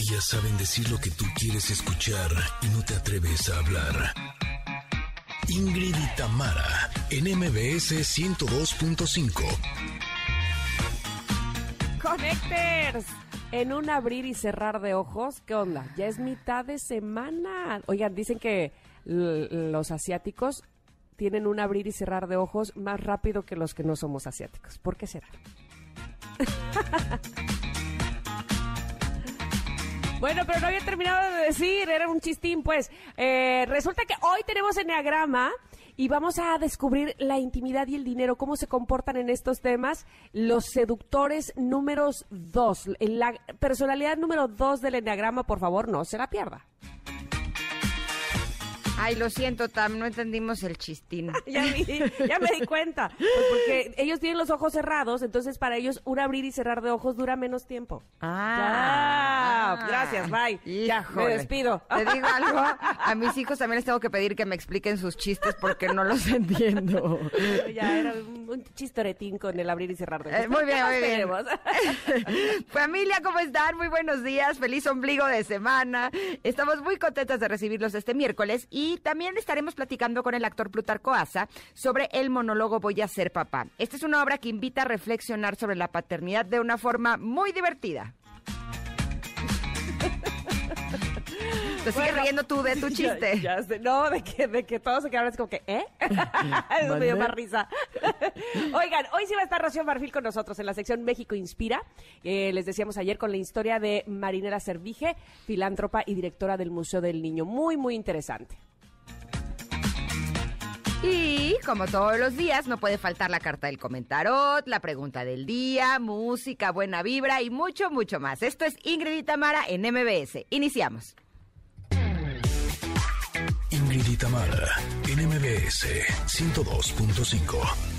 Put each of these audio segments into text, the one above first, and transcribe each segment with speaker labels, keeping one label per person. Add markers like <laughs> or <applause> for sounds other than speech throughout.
Speaker 1: Ellas saben decir lo que tú quieres escuchar y no te atreves a hablar. Ingrid y Tamara, en MBS 102.5.
Speaker 2: Connectors. En un abrir y cerrar de ojos, ¿qué onda? Ya es mitad de semana. Oigan, dicen que los asiáticos tienen un abrir y cerrar de ojos más rápido que los que no somos asiáticos. ¿Por qué será? <laughs> Bueno, pero no había terminado de decir, era un chistín, pues. Eh, resulta que hoy tenemos Enneagrama y vamos a descubrir la intimidad y el dinero, cómo se comportan en estos temas los seductores números dos. La personalidad número dos del Enneagrama, por favor, no se la pierda.
Speaker 3: Ay, lo siento, Tam, no entendimos el chistín. <laughs>
Speaker 2: ya, me, ya, me di cuenta. Pues porque ellos tienen los ojos cerrados, entonces para ellos un abrir y cerrar de ojos dura menos tiempo.
Speaker 3: Ah.
Speaker 2: gracias, bye. ya, me despido.
Speaker 3: Te digo <laughs> algo, a mis hijos también les tengo que pedir que me expliquen sus chistes porque no los <laughs> entiendo.
Speaker 2: ya, era un chistoretín con el abrir y cerrar de ojos.
Speaker 3: Eh, muy bien, muy bien. Familia, ¿cómo están? Muy buenos días, feliz ombligo de semana. Estamos muy contentas de recibirlos este miércoles y y también estaremos platicando con el actor Plutarco Asa sobre el monólogo Voy a ser papá. Esta es una obra que invita a reflexionar sobre la paternidad de una forma muy divertida. <laughs> Te sigues riendo tú de tu chiste.
Speaker 2: No, de que, de que todos se quedaron así como que, ¿eh? <laughs> Eso me dio más risa. <laughs> Oigan, hoy sí va a estar Rocío Marfil con nosotros en la sección México Inspira. Eh, les decíamos ayer con la historia de Marinera Servige, filántropa y directora del Museo del Niño. Muy, muy interesante.
Speaker 3: Y como todos los días, no puede faltar la carta del comentarot, la pregunta del día, música, buena vibra y mucho, mucho más. Esto es Ingrid y Tamara en MBS. Iniciamos.
Speaker 1: Ingrid y Tamara en MBS 102.5.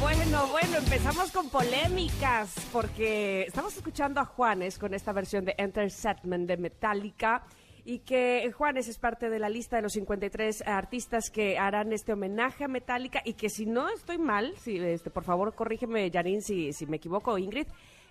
Speaker 2: Bueno, bueno, empezamos con polémicas porque estamos escuchando a Juanes con esta versión de Enter Setman de Metallica y que Juanes es parte de la lista de los 53 artistas que harán este homenaje a Metallica y que si no estoy mal, si, este, por favor corrígeme Janine si, si me equivoco Ingrid,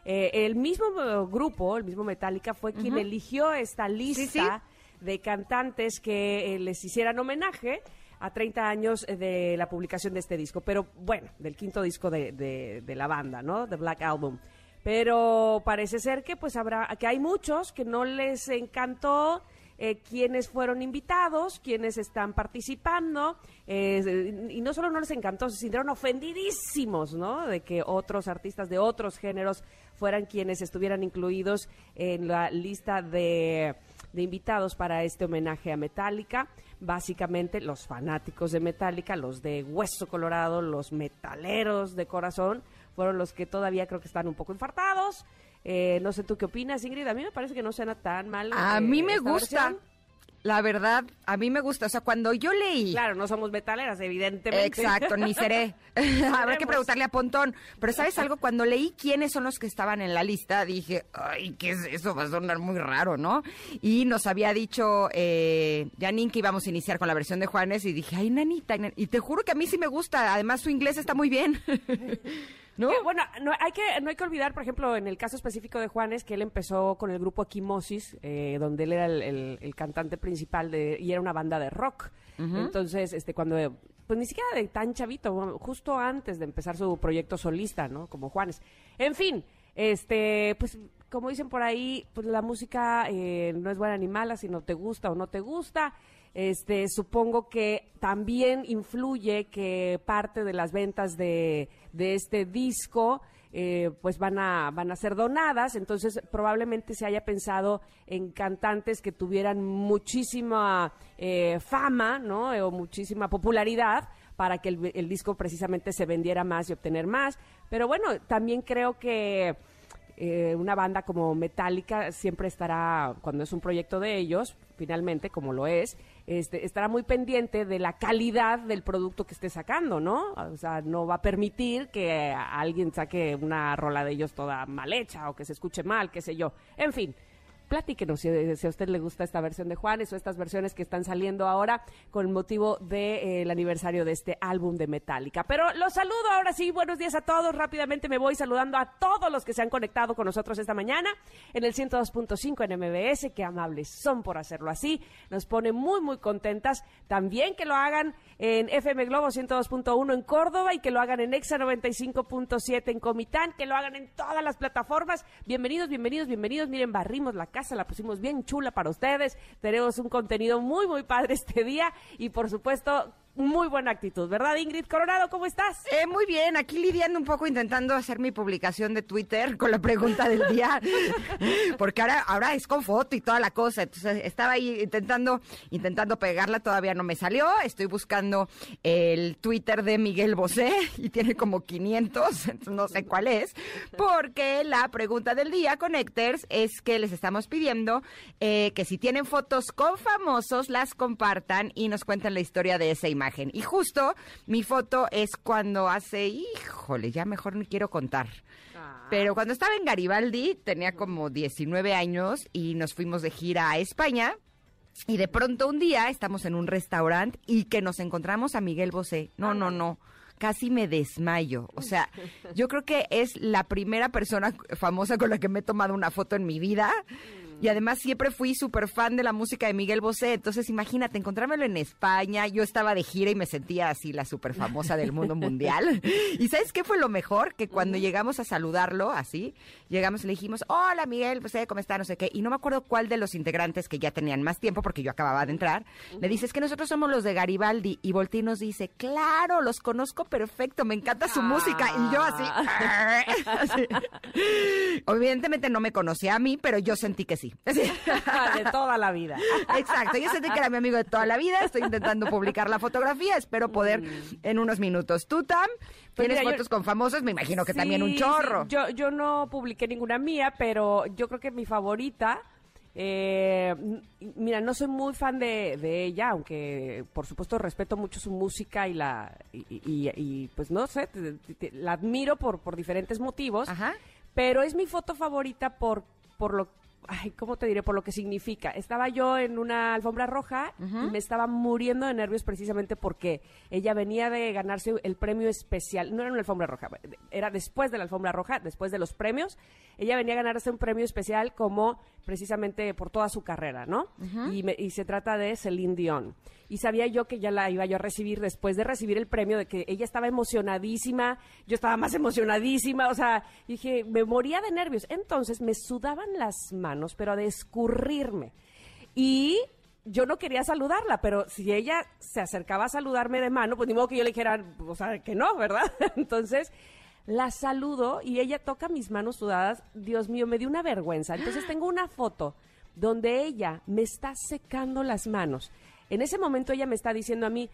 Speaker 2: eh, el mismo grupo, el mismo Metallica fue quien eligió esta lista de cantantes que eh, les hicieran homenaje a 30 años de la publicación de este disco, pero bueno, del quinto disco de, de la banda, ¿no? The Black Album. Pero parece ser que pues habrá que hay muchos que no les encantó eh, quienes fueron invitados, quienes están participando, eh, y no solo no les encantó, se sintieron ofendidísimos, ¿no? De que otros artistas de otros géneros fueran quienes estuvieran incluidos en la lista de, de invitados para este homenaje a Metallica. Básicamente los fanáticos de Metallica, los de Hueso Colorado, los metaleros de corazón, fueron los que todavía creo que están un poco infartados. Eh, no sé tú qué opinas, Ingrid. A mí me parece que no suena tan mal.
Speaker 3: A mí me gusta. La verdad, a mí me gusta. O sea, cuando yo leí.
Speaker 2: Claro, no somos metaleras, evidentemente.
Speaker 3: Exacto, ni seré. <laughs> <laughs> Habrá que preguntarle a Pontón. Pero ¿sabes algo? Cuando leí quiénes son los que estaban en la lista, dije, ay, ¿qué es eso? Va a sonar muy raro, ¿no? Y nos había dicho eh, Janine que íbamos a iniciar con la versión de Juanes y dije, ay, nanita. Y te juro que a mí sí me gusta. Además, su inglés está muy bien. <laughs>
Speaker 2: ¿No? bueno, no hay, que, no hay que olvidar, por ejemplo, en el caso específico de Juanes, que él empezó con el grupo Equimosis, eh, donde él era el, cantante principal de, y era una banda de rock. Entonces, este, cuando, pues ni siquiera de tan chavito, justo antes de empezar su proyecto solista, ¿no? Como Juanes. En fin, este, pues como dicen por ahí, pues la música eh, no es buena ni mala, si no te gusta o no te gusta. Este, supongo que también influye que parte de las ventas de, de este disco eh, pues van a, van a ser donadas, entonces probablemente se haya pensado en cantantes que tuvieran muchísima eh, fama, ¿no? O muchísima popularidad para que el, el, disco precisamente se vendiera más y obtener más. Pero bueno, también creo que eh, una banda como Metallica siempre estará, cuando es un proyecto de ellos, finalmente, como lo es, este, estará muy pendiente de la calidad del producto que esté sacando, ¿no? O sea, no va a permitir que alguien saque una rola de ellos toda mal hecha o que se escuche mal, qué sé yo. En fin. Platíquenos si, si, a usted le gusta esta versión de Juanes o estas versiones que están saliendo ahora con motivo del de, eh, aniversario de este álbum de Metallica. Pero los saludo ahora sí, buenos días a todos. Rápidamente me voy saludando a todos los que se han conectado con nosotros esta mañana en el 102.5 en MBS. Qué amables son por hacerlo así. Nos pone muy, muy contentas. También que lo hagan en FM Globo 102.1 en Córdoba y que lo hagan en Exa 95.7 en Comitán, que lo hagan en todas las plataformas. Bienvenidos, bienvenidos, bienvenidos. Miren, barrimos la casa, la pusimos bien chula para ustedes. Tenemos un contenido muy, muy padre este día y por supuesto muy buena actitud, ¿verdad, Ingrid Coronado? ¿Cómo estás?
Speaker 3: Eh, muy bien, aquí lidiando un poco, intentando hacer mi publicación de Twitter con la pregunta del día, <laughs> porque ahora, ahora es con foto y toda la cosa. Entonces estaba ahí intentando, intentando pegarla, todavía no me salió. Estoy buscando el Twitter de Miguel Bosé y tiene como 500, entonces no sé cuál es, porque la pregunta del día, Connectors, es que les estamos pidiendo eh, que si tienen fotos con famosos, las compartan y nos cuenten la historia de esa imagen. Y justo mi foto es cuando hace, híjole, ya mejor no quiero contar. Ah. Pero cuando estaba en Garibaldi, tenía como 19 años y nos fuimos de gira a España. Y de pronto un día estamos en un restaurante y que nos encontramos a Miguel Bosé. No, no, no casi me desmayo. O sea, <laughs> yo creo que es la primera persona famosa con la que me he tomado una foto en mi vida. Y además siempre fui súper fan de la música de Miguel Bosé. Entonces, imagínate, encontrármelo en España. Yo estaba de gira y me sentía así la súper famosa del mundo mundial. <laughs> ¿Y sabes qué fue lo mejor? Que cuando llegamos a saludarlo, así, llegamos y le dijimos, hola Miguel Bosé, ¿cómo está? No sé qué. Y no me acuerdo cuál de los integrantes que ya tenían más tiempo, porque yo acababa de entrar, le dice, es que nosotros somos los de Garibaldi. Y Volti nos dice, claro, los conozco perfecto, me encanta su música. Y yo así, <laughs> así. Evidentemente no me conocía a mí, pero yo sentí que sí. <laughs>
Speaker 2: de toda la vida.
Speaker 3: Exacto, yo sentí que era mi amigo de toda la vida, estoy intentando publicar la fotografía, espero poder mm. en unos minutos. ¿Tú, Tam? Pues ¿Tienes fotos con famosos? Me imagino que también un chorro.
Speaker 2: Yo, yo no publiqué ninguna mía, pero yo creo que mi favorita... Eh, mira, no soy muy fan de, ella, aunque por supuesto respeto mucho su música y la y, pues no sé, la admiro por por diferentes motivos. Pero es mi foto favorita por por lo ay, ¿cómo te diré? Por lo que significa. Estaba yo en una alfombra roja y me estaba muriendo de nervios precisamente porque ella venía de ganarse el premio especial. No era una alfombra roja, era después de la alfombra roja, después de los premios. Ella venía a ganarse un premio especial como precisamente por toda su carrera, ¿no? y, y se trata de Celine Dion y sabía yo que ya la iba yo a recibir después de recibir el premio, de que ella estaba emocionadísima, yo estaba más emocionadísima, o sea, dije, me moría de nervios. Entonces me sudaban las manos, pero de escurrirme. Y yo no quería saludarla, pero si ella se acercaba a saludarme de mano, pues ni modo que yo le dijera, o sea, que no, ¿verdad? <laughs> Entonces la saludo y ella toca mis manos sudadas. Dios mío, me dio una vergüenza. Entonces tengo una foto donde ella me está secando las manos en ese momento ella me está diciendo a mí,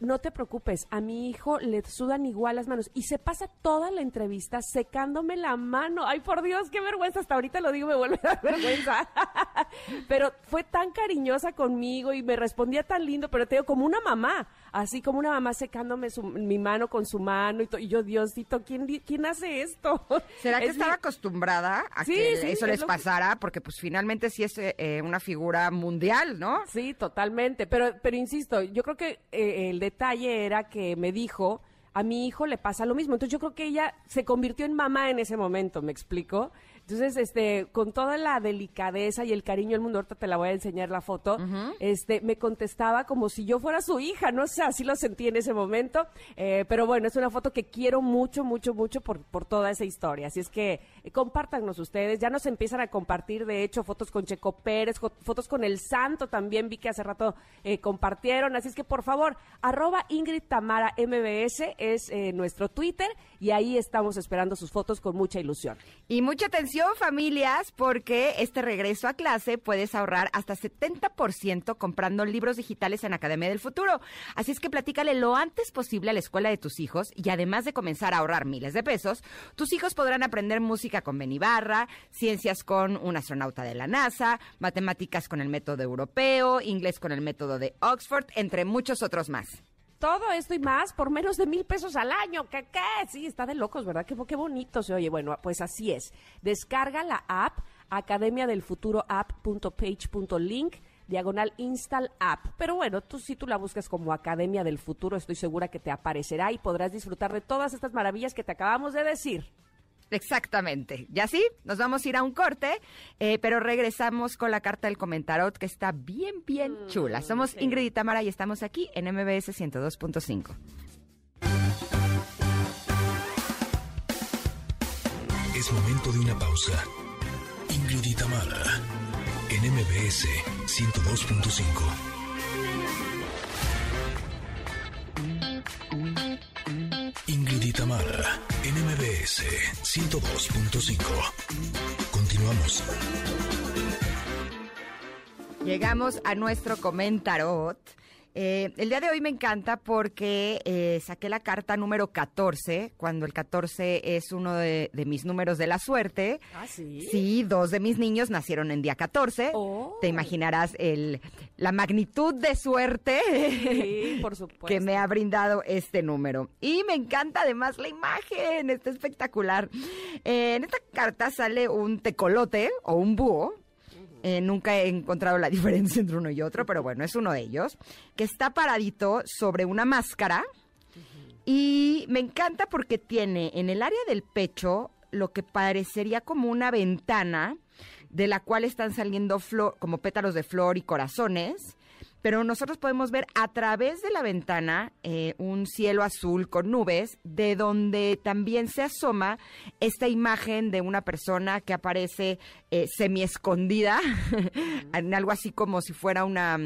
Speaker 2: no te preocupes, a mi hijo le sudan igual las manos y se pasa toda la entrevista secándome la mano. Ay, por Dios, qué vergüenza, hasta ahorita lo digo, me vuelve a dar vergüenza. <laughs> pero fue tan cariñosa conmigo y me respondía tan lindo, pero te digo, como una mamá, así como una mamá secándome mi mano con su mano y, y yo, Diosito, ¿quién, ¿quién hace esto? <laughs>
Speaker 3: ¿Será que estaba acostumbrada a que eso les pasara? Porque pues finalmente sí es eh, una figura mundial, ¿no?
Speaker 2: Sí, totalmente, pero, pero insisto, yo creo que... Eh, el detalle era que me dijo, a mi hijo le pasa lo mismo. Entonces yo creo que ella se convirtió en mamá en ese momento, ¿me explico? Entonces, este, con toda la delicadeza y el cariño del mundo, ahorita te la voy a enseñar la foto, este, me contestaba como si yo fuera su hija, no <laughs> sé, así lo sentí en ese momento, eh, pero bueno, es una foto que quiero mucho, mucho, mucho por, por toda esa historia, así es que eh, compártanos ustedes, ya nos empiezan a compartir, de hecho, fotos con Checo Pérez, fotos con el Santo también vi que hace rato eh, compartieron, así es que por favor, arroba Ingrid Tamara MBS es nuestro Twitter y ahí estamos esperando sus fotos con mucha ilusión.
Speaker 3: Y mucha atención familias porque este regreso a clase puedes ahorrar hasta 70% comprando libros digitales en Academia del Futuro. Así es que platícale lo antes posible a la escuela de tus hijos y además de comenzar a ahorrar miles de pesos, tus hijos podrán aprender música con Benibarra, ciencias con un astronauta de la NASA, matemáticas con el método europeo, inglés con el método de Oxford, entre muchos otros más.
Speaker 2: Todo esto y más por menos de mil pesos al año. ¿Qué, qué? Sí, está de locos, ¿verdad? Qué, qué bonito se oye. Bueno, pues así es. Descarga la app academia del futuro app.page.link diagonal install app. Pero bueno, tú si la buscas como Academia del Futuro, estoy segura que te aparecerá y podrás disfrutar de todas estas maravillas que te acabamos de decir.
Speaker 3: Exactamente. Y así nos vamos a ir a un corte, eh, pero regresamos con la carta del comentarot que está bien, bien
Speaker 2: Mm,
Speaker 3: chula. Somos
Speaker 2: sí.
Speaker 3: Ingrid y Tamara y estamos aquí en MBS 102.5.
Speaker 1: Es momento de una pausa. Ingrid y Tamara, en MBS 102.5. Ingrid y Tamara, en MBS 102.5. Continuamos.
Speaker 3: Llegamos a nuestro comentarot. Eh, el día de hoy me encanta porque eh, saqué la carta número 14, cuando el 14 es uno de, de mis números de la suerte.
Speaker 2: Ah, sí.
Speaker 3: Sí, dos de mis niños nacieron en día 14.
Speaker 2: Oh.
Speaker 3: Te imaginarás el, la magnitud de suerte
Speaker 2: Sí, por supuesto. <laughs>
Speaker 3: que me ha brindado este número. Y me encanta además la imagen, está espectacular. Eh, en esta carta sale un tecolote o un búho. Eh, nunca he encontrado la <laughs> diferencia entre uno y otro, pero bueno, es uno de ellos, que está paradito sobre una máscara y me encanta porque tiene en el área del pecho lo que parecería como una ventana de la cual están saliendo flor, como pétalos de flor y corazones, pero nosotros podemos ver a través de la ventana eh, un cielo azul con nubes, de donde también se asoma esta imagen de una persona que aparece eh, semi escondida, <laughs> en algo así como si fuera una,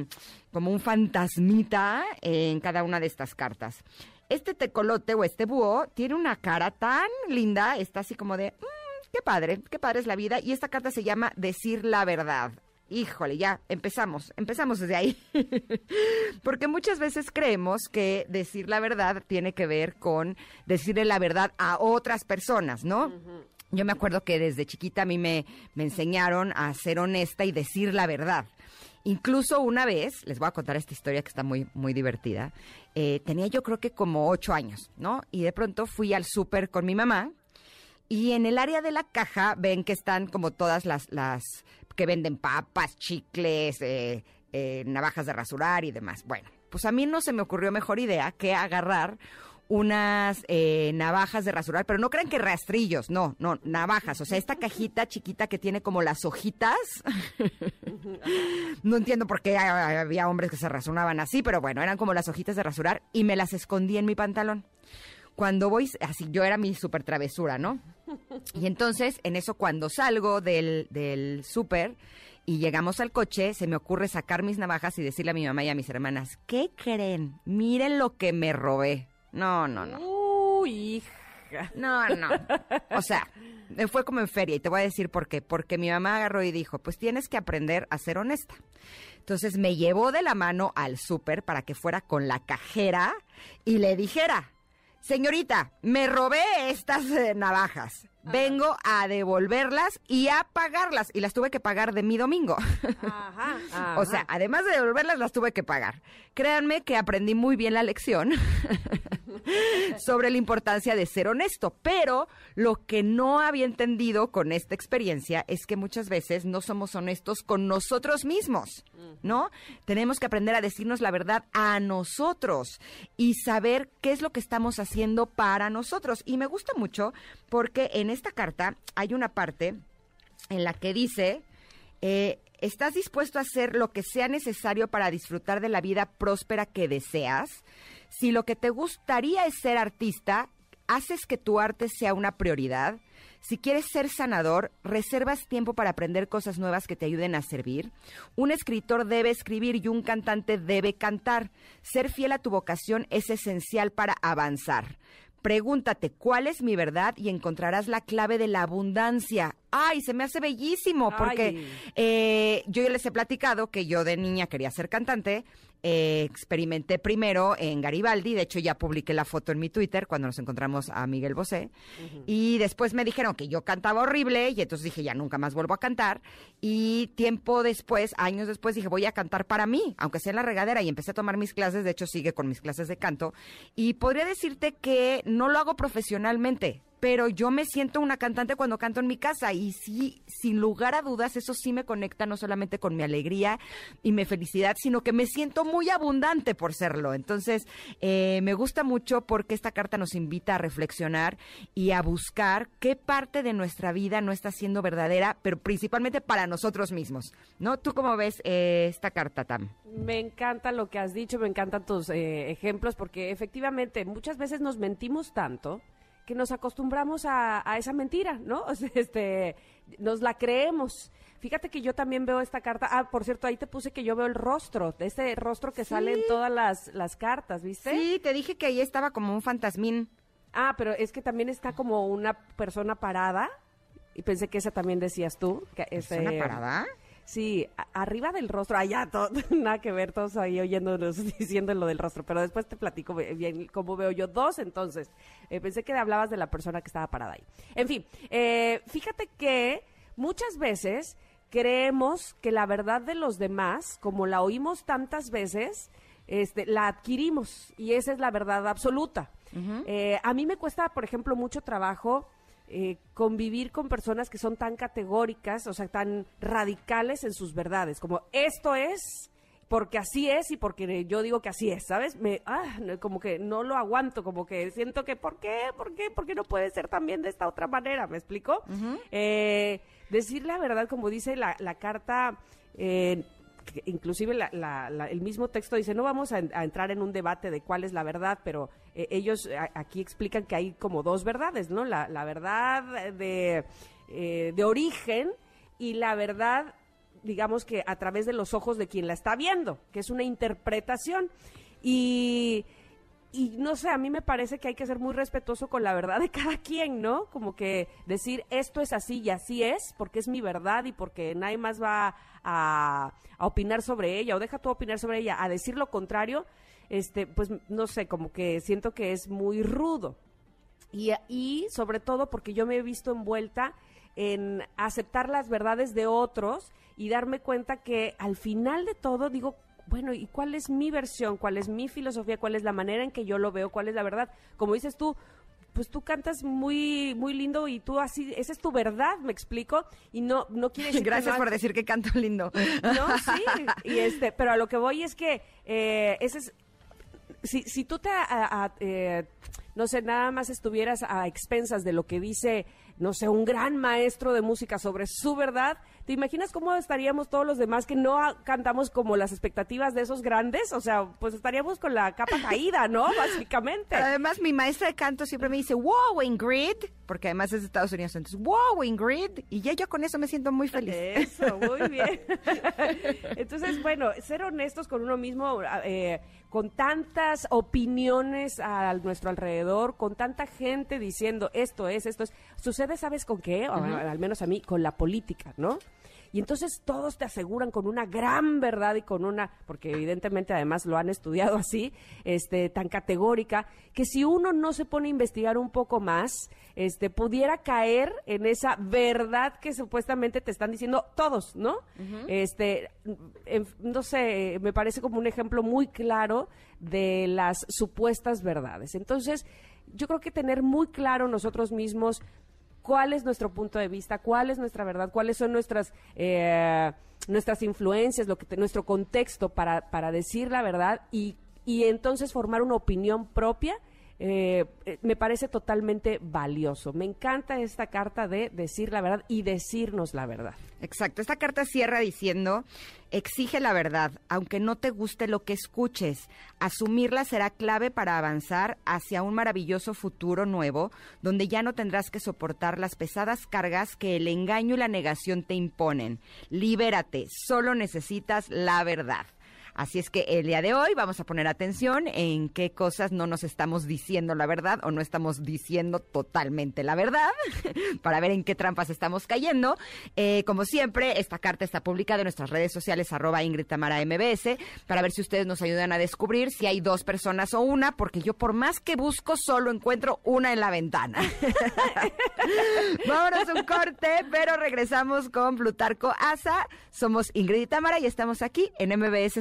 Speaker 3: como un fantasmita eh, en cada una de estas cartas. Este tecolote o este búho tiene una cara tan linda, está así como de, "Mm, qué padre, qué padre es la vida. Y esta carta se llama Decir la verdad. Híjole, ya, empezamos, empezamos desde ahí. <laughs> Porque muchas veces creemos que decir la verdad tiene que ver con decirle la verdad a otras personas, ¿no? Yo me acuerdo que desde chiquita a mí me, me enseñaron a ser honesta y decir la verdad. Incluso una vez, les voy a contar esta historia que está muy, muy divertida, eh, tenía yo creo que como ocho años, ¿no? Y de pronto fui al súper con mi mamá y en el área de la caja ven que están como todas las, las que venden papas, chicles, eh, eh, navajas de rasurar y demás. Bueno, pues a mí no se me ocurrió mejor idea que agarrar unas eh, navajas de rasurar, pero no crean que rastrillos, no, no, navajas. O sea, esta cajita chiquita que tiene como las hojitas. no entiendo por qué había hombres que se rasuraban así, pero bueno, eran como las hojitas de rasurar y me las escondí en mi pantalón. Cuando voy, así yo era mi súper travesura, ¿no? Y entonces, en eso, cuando salgo del, del súper y llegamos al coche, se me ocurre sacar mis navajas y decirle a mi mamá y a mis hermanas, ¿qué creen? Miren lo que me robé. No, no, no.
Speaker 2: Uy, hija.
Speaker 3: No, no. O sea, fue como en feria y te voy a decir por qué. Porque mi mamá agarró y dijo, pues tienes que aprender a ser honesta. Entonces me llevó de la mano al súper para que fuera con la cajera y le dijera, señorita, me robé estas eh, navajas. Vengo a devolverlas y a pagarlas. Y las tuve que pagar de mi domingo.
Speaker 2: Ajá, <laughs>
Speaker 3: O sea, además de devolverlas, las tuve que pagar. Créanme que aprendí muy bien la lección <laughs> <laughs> sobre la importancia de ser honesto, pero lo que no había entendido con esta experiencia es que muchas veces no somos honestos con nosotros mismos, ¿no? Tenemos que aprender a decirnos la verdad a nosotros y saber qué es lo que estamos haciendo para nosotros. Y me gusta mucho porque en esta carta hay una parte en la que dice, eh, ¿estás dispuesto a hacer lo que sea necesario para disfrutar de la vida próspera que deseas? Si lo que te gustaría es ser artista, haces que tu arte sea una prioridad. Si quieres ser sanador, reservas tiempo para aprender cosas nuevas que te ayuden a servir. Un escritor debe escribir y un cantante debe cantar. Ser fiel a tu vocación es esencial para avanzar. Pregúntate cuál es mi verdad y encontrarás la clave de la abundancia. Ay, se me hace bellísimo, porque eh, yo ya les he platicado que yo de niña quería ser cantante. Eh, experimenté primero en Garibaldi, de hecho ya publiqué la foto en mi Twitter cuando nos encontramos a Miguel Bosé, y después me dijeron que yo cantaba horrible y entonces dije ya nunca más vuelvo a cantar y tiempo después, años después dije voy a cantar para mí, aunque sea en la regadera y empecé a tomar mis clases, de hecho sigue con mis clases de canto y podría decirte que no lo hago profesionalmente, pero yo me siento una cantante cuando canto en mi casa y sí, sin lugar a dudas, eso sí me conecta no solamente con mi alegría y mi felicidad, sino que me siento muy abundante por serlo. Entonces, eh, me gusta mucho porque esta carta nos invita a reflexionar y a buscar qué parte de nuestra vida no está siendo verdadera, pero principalmente para nosotros mismos. ¿No? ¿Tú cómo ves eh, esta carta, Tam?
Speaker 2: Me encanta lo que has dicho, me encantan tus eh, ejemplos, porque efectivamente muchas veces nos mentimos tanto que nos acostumbramos a, esa mentira, ¿no? <laughs> este, nos la creemos. Fíjate que yo también veo esta carta. Ah, por cierto, ahí te puse que yo veo el rostro, ese rostro que sale en todas las, las cartas, ¿viste?
Speaker 3: Sí, te dije que ahí estaba como un fantasmín.
Speaker 2: Ah, pero es que también está como una persona parada. Y pensé que esa también decías tú. Que
Speaker 3: ¿Persona parada?
Speaker 2: Sí, arriba del rostro, allá, todo, <laughs> nada que ver, todos ahí oyéndonos <laughs> diciendo lo del rostro, pero después te platico bien cómo veo yo dos, entonces, eh, pensé que hablabas de la persona que estaba parada ahí. En fin, eh, fíjate que muchas veces creemos que la verdad de los demás, como la oímos tantas veces, este, la adquirimos y esa es la verdad absoluta. Eh, a mí me cuesta, por ejemplo, mucho trabajo eh, convivir con personas que son tan categóricas, o sea, tan radicales en sus verdades, como esto es porque así es y porque yo digo que así es, ¿sabes? Me, ah, como que no lo aguanto, como que siento que, ¿por qué? ¿Por qué? ¿Por qué no puede ser también de esta otra manera? ¿Me explico? eh, decir la verdad, como dice la, la carta, eh, inclusive el mismo texto dice, no vamos a, entrar en un debate de cuál es la verdad, pero eh, ellos aquí explican que hay como dos verdades, ¿no? La, verdad de, eh, de origen y la verdad, digamos que a través de los ojos de quien la está viendo, que es una interpretación. Y y no sé, a mí me parece que hay que ser muy respetuoso con la verdad de cada quien, ¿no? Como que decir esto es así y así es, porque es mi verdad y porque nadie más va a, opinar sobre ella, o deja tú opinar sobre ella, a decir lo contrario, este, pues no sé, como que siento que es muy rudo. Y, y sobre todo porque yo me he visto envuelta en aceptar las verdades de otros y darme cuenta que al final de todo digo, bueno, ¿y cuál es mi versión? ¿Cuál es mi filosofía? ¿Cuál es la manera en que yo lo veo? ¿Cuál es la verdad? Como dices tú, pues tú cantas muy muy lindo y tú así esa es tu verdad me explico y no no quieres
Speaker 3: gracias por decir que canto lindo
Speaker 2: no sí y este pero a lo que voy es que eh, ese es si, si tú te eh, no sé nada más estuvieras a expensas de lo que dice no sé, un gran maestro de música sobre su verdad, ¿te imaginas cómo estaríamos todos los demás que no cantamos como las expectativas de esos grandes? O sea, pues estaríamos con la capa caída, ¿no? <laughs> Básicamente.
Speaker 3: Además, mi maestra de canto siempre me dice, wow, Ingrid, porque además es de Estados Unidos, entonces, wow, Ingrid, y ya yo con eso me siento muy feliz.
Speaker 2: Eso, muy <laughs> bien. entonces, bueno, ser honestos con uno mismo, eh, con tantas opiniones a nuestro alrededor, con tanta gente diciendo esto es, esto es, sucede, ¿sabes con qué? al menos a mí, con la política, ¿no? Y entonces todos te aseguran con una gran verdad y con una, porque evidentemente además lo han estudiado así, este, tan categórica, que si uno no se pone a investigar un poco más, este, pudiera caer en esa verdad que supuestamente te están diciendo todos, ¿no? Este, no sé, me parece como un ejemplo muy claro de las supuestas verdades. Entonces, yo creo que tener muy claro nosotros mismos cuál es nuestro punto de vista, cuál es nuestra verdad, cuáles son nuestras, eh, nuestras influencias, lo que nuestro contexto para, para decir la verdad y, y entonces formar una opinión propia eh, eh, me parece totalmente valioso. Me encanta esta carta de decir la verdad y decirnos la verdad.
Speaker 3: Exacto, esta carta cierra diciendo, exige la verdad, aunque no te guste lo que escuches. Asumirla será clave para avanzar hacia un maravilloso futuro nuevo, donde ya no tendrás que soportar las pesadas cargas que el engaño y la negación te imponen. Libérate, solo necesitas la verdad. Así es que el día de hoy vamos a poner atención en qué cosas no nos estamos diciendo la verdad o no estamos diciendo totalmente la verdad <laughs> para ver en qué trampas estamos cayendo. Eh, como siempre, esta carta está publicada en nuestras redes sociales arroba Ingrid Tamara MBS para ver si ustedes nos ayudan a descubrir si hay dos personas o una, porque yo por más que busco solo encuentro una en la ventana. <laughs> Vámonos un corte, pero regresamos con Plutarco Asa. Somos Ingrid y Tamara y estamos aquí en MBS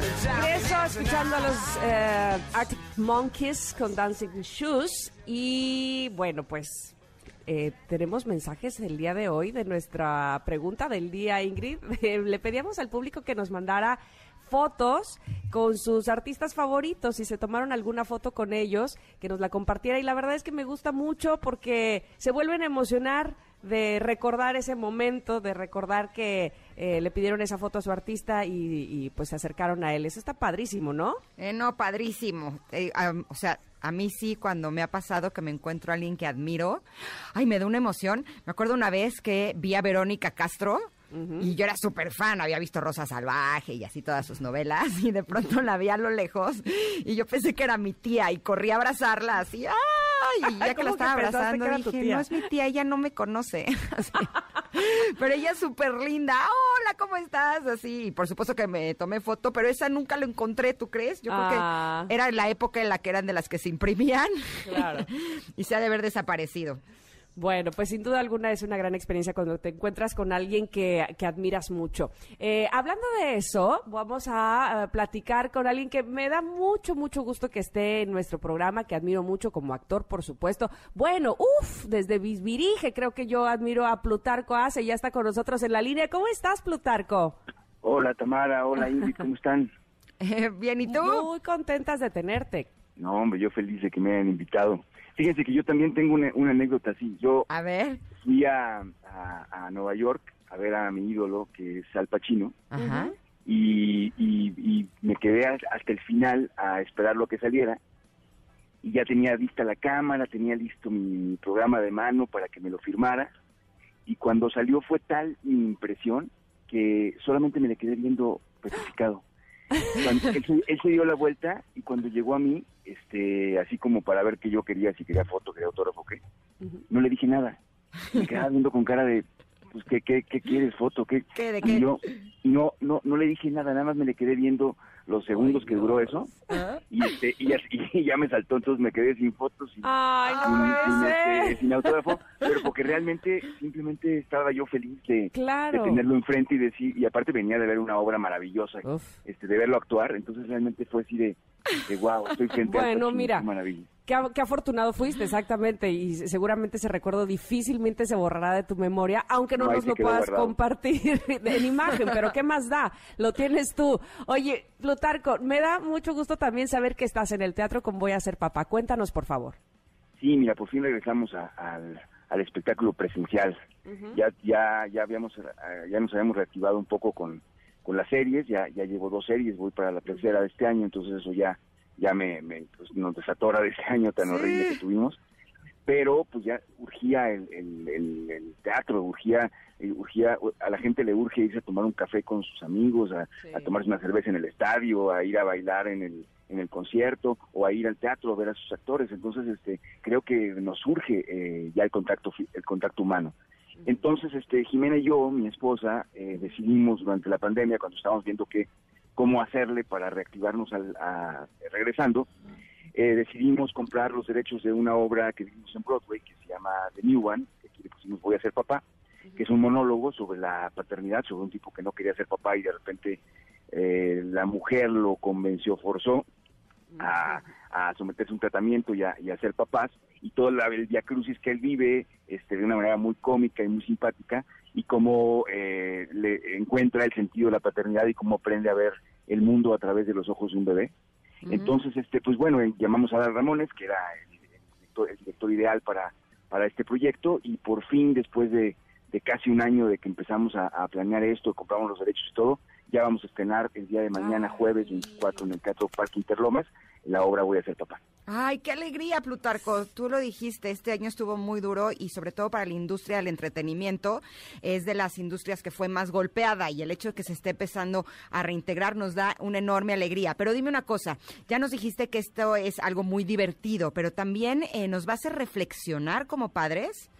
Speaker 2: Regreso escuchando a los eh, Arctic Monkeys con Dancing Shoes. Y bueno, pues eh, tenemos mensajes el día de hoy de nuestra pregunta del día, Ingrid. <laughs> Le pedíamos al público que nos mandara fotos con sus artistas favoritos y se tomaron alguna foto con ellos, que nos la compartiera. Y la verdad es que me gusta mucho porque se vuelven a emocionar de recordar ese momento, de recordar que eh, le pidieron esa foto a su artista y, pues se acercaron a él. Eso está padrísimo, ¿no?
Speaker 3: Eh, no, padrísimo. Eh, o sea, a mí sí, cuando me ha pasado que me encuentro a alguien que admiro, ay, me da una emoción. Me acuerdo una vez que vi a Verónica Castro y yo era súper fan, había visto Rosa Salvaje y así todas sus novelas, y de pronto la vi a lo lejos, y yo pensé que era mi tía, y corrí a abrazarla, así, ¡ay! Y ya que la estaba abrazando, dije, no es mi tía, ella no me conoce. <laughs> Pero ella es súper linda, hola, ¿cómo estás? Así, y por supuesto que me tomé foto, pero esa nunca lo encontré, ¿tú crees? Yo creo que ah. era la época en la que eran de las que se imprimían. Claro. <laughs> y se ha de haber desaparecido.
Speaker 2: Bueno, pues sin duda alguna es una gran experiencia cuando te encuentras con alguien que, admiras mucho. Eh, hablando de eso, vamos a, platicar con alguien que me da mucho, mucho gusto que esté en nuestro programa, que admiro mucho como actor, por supuesto. Bueno, uff, desde Bisbirige creo que yo admiro a Plutarco Ace, ya está con nosotros en la línea. ¿Cómo estás, Plutarco?
Speaker 4: Hola, Tamara, hola, Ingrid, ¿cómo están? <laughs>
Speaker 3: Bien, ¿y tú?
Speaker 2: Muy contentas de tenerte.
Speaker 4: No, hombre, yo feliz de que me hayan invitado. Fíjense que yo también tengo una, anécdota así. Yo
Speaker 3: a ver.
Speaker 4: fui a, Nueva York a ver a mi ídolo, que es Al Pacino. Y, me quedé hasta el final a esperar lo que saliera. Y ya tenía vista la cámara, tenía listo mi, programa de mano para que me lo firmara. Y cuando salió fue tal mi impresión que solamente me le quedé viendo petrificado él, se dio la vuelta y cuando llegó a mí, este, así como para ver qué yo quería, si quería foto, quería autógrafo, qué, no le dije nada. Me quedaba <laughs> viendo con cara de, pues, ¿qué, qué, qué quieres, foto? ¿Qué?
Speaker 3: de
Speaker 4: qué? Y yo no, no, no le dije nada, nada más me le quedé viendo los segundos que duró eso. Y, este, <laughs> y, ya, me saltó, entonces me quedé sin fotos y,
Speaker 2: Ay, no
Speaker 4: este, sin, autógrafo, pero porque realmente simplemente estaba yo feliz de, tenerlo enfrente y decir, y aparte venía de ver una obra maravillosa, este de verlo actuar, entonces realmente fue así de, de wow, estoy frente
Speaker 2: bueno,
Speaker 4: a
Speaker 2: mira, maravilla. Qué, afortunado fuiste, exactamente, y seguramente ese recuerdo difícilmente se borrará de tu memoria, aunque no, nos lo puedas compartir <laughs> en imagen, pero ¿qué más da? Lo tienes tú. Oye, Plutarco, me da mucho gusto también saber que estás en el teatro con Voy a ser papá. Cuéntanos, por favor.
Speaker 4: Sí, mira, por fin regresamos al, espectáculo presencial. Ya ya ya habíamos eh, ya nos habíamos reactivado un poco con, con las series, ya ya llevo dos series, voy para la tercera de este año, entonces eso ya ya me, pues, nos desatora de ese <laughs> año tan horrible que tuvimos pero pues ya urgía el, el, teatro, urgía, eh, urgía, a la gente le urge irse a tomar un café con sus amigos, a, tomarse una cerveza en el estadio, a ir a bailar en el, en el concierto o a ir al teatro a ver a sus actores. Entonces, este, creo que nos urge eh, ya el contacto, el contacto humano. Entonces, este, Jimena y yo, mi esposa, eh, decidimos durante la pandemia, cuando estábamos viendo que cómo hacerle para reactivarnos al, regresando, eh, decidimos comprar los derechos de una obra que vimos en Broadway que se llama The New One, que aquí le pusimos Voy a ser papá, que es un monólogo sobre la paternidad, sobre un tipo que no quería ser papá y de repente eh, la mujer lo convenció, forzó a, someterse a un tratamiento y a, ser papás y todo el via crucis que él vive este, de una manera muy cómica y muy simpática y cómo eh, le encuentra el sentido de la paternidad y cómo aprende a ver el mundo a través de los ojos de un bebé. Entonces, este, pues bueno, eh, llamamos a Adal Ramones, que era director, el director ideal para, para este proyecto y por fin después de, casi un año de que empezamos a, planear esto, compramos los derechos y todo, ya vamos a estrenar el día de mañana, jueves 24, en el Teatro Parque Interlomas, la obra Voy a ser papá.
Speaker 3: Ay, qué alegría, Plutarco. Tú lo dijiste, este año estuvo muy duro y sobre todo para la industria del entretenimiento es de las industrias que fue más golpeada y el hecho de que se esté empezando a reintegrar nos da una enorme alegría. Pero dime una cosa, ya nos dijiste que esto es algo muy divertido, pero también eh, nos va a hacer reflexionar como padres.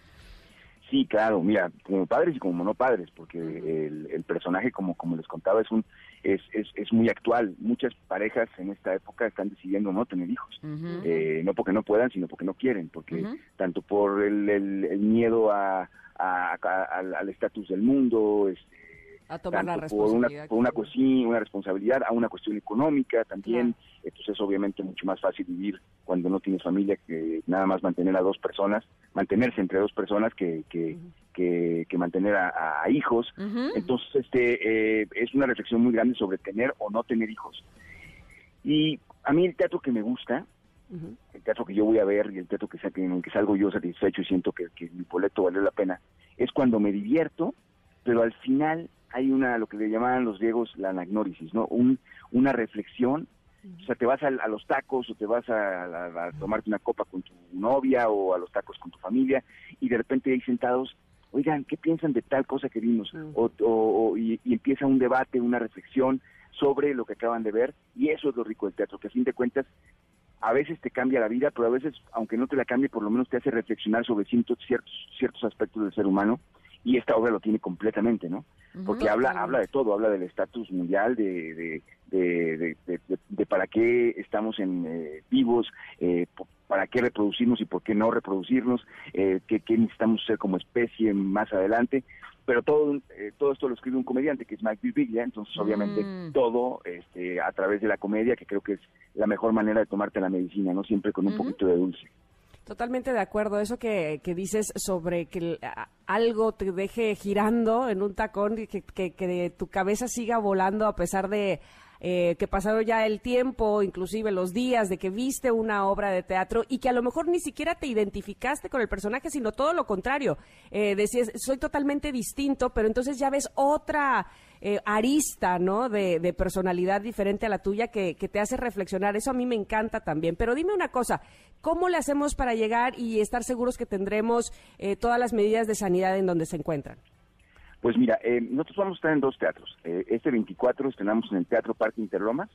Speaker 4: Sí, claro, mira, como padres y como no padres, porque el, personaje, como, como les contaba, es un es, es, es, muy actual. Muchas parejas en esta época están decidiendo no tener hijos, eh, no porque no puedan, sino porque no quieren, porque tanto por el, el, miedo a, al estatus del mundo, este,
Speaker 2: a tomar la
Speaker 4: responsabilidad. Por una, por una, una responsabilidad, a una cuestión económica también. Entonces es obviamente mucho más fácil vivir cuando no tienes familia que nada más mantener a dos personas, mantenerse entre dos personas que, que, que, mantener a, hijos. Entonces este eh, es una reflexión muy grande sobre tener o no tener hijos. Y a mí el teatro que me gusta, el teatro que yo voy a ver y el teatro que, en el que salgo yo satisfecho y siento que, que mi boleto vale la pena, es cuando me divierto, pero al final hay una, lo que le llamaban los griegos la anagnórisis, ¿no? Un, una reflexión, o sea, te vas a, los tacos o te vas a, tomarte una copa con tu novia o a los tacos con tu familia y de repente ahí sentados, oigan, ¿qué piensan de tal cosa que vimos? o, y, empieza un debate, una reflexión sobre lo que acaban de ver y eso es lo rico del teatro, que a fin de cuentas a veces te cambia la vida, pero a veces, aunque no te la cambie, por lo menos te hace reflexionar sobre ciertos, ciertos aspectos del ser humano y esta obra lo tiene completamente, ¿no? Porque habla habla de todo, habla del estatus mundial, de, de, de, para qué estamos en eh, vivos, eh, para qué reproducirnos y por qué no reproducirnos, eh, qué, necesitamos ser como especie más adelante. Pero todo, eh, todo esto lo escribe un comediante que es Mike Birbiglia, entonces obviamente mm. todo este, a través de la comedia, que creo que es la mejor manera de tomarte la medicina, ¿no? Siempre con un poquito de dulce.
Speaker 2: Totalmente de acuerdo. Eso que, que dices sobre que algo te deje girando en un tacón y que, que, que tu cabeza siga volando a pesar de eh, que pasaron ya el tiempo, inclusive los días de que viste una obra de teatro y que a lo mejor ni siquiera te identificaste con el personaje, sino todo lo contrario. Eh, decías, soy totalmente distinto, pero entonces ya ves otra eh, arista, ¿no? De, personalidad diferente a la tuya que, que, te hace reflexionar. Eso a mí me encanta también. Pero dime una cosa, ¿cómo le hacemos para llegar y estar seguros que tendremos todas las medidas de sanidad en donde se encuentran?
Speaker 4: Pues mira, eh, nosotros vamos a estar en dos teatros. Eh, este 24 estrenamos en el Teatro Parque Interlomas,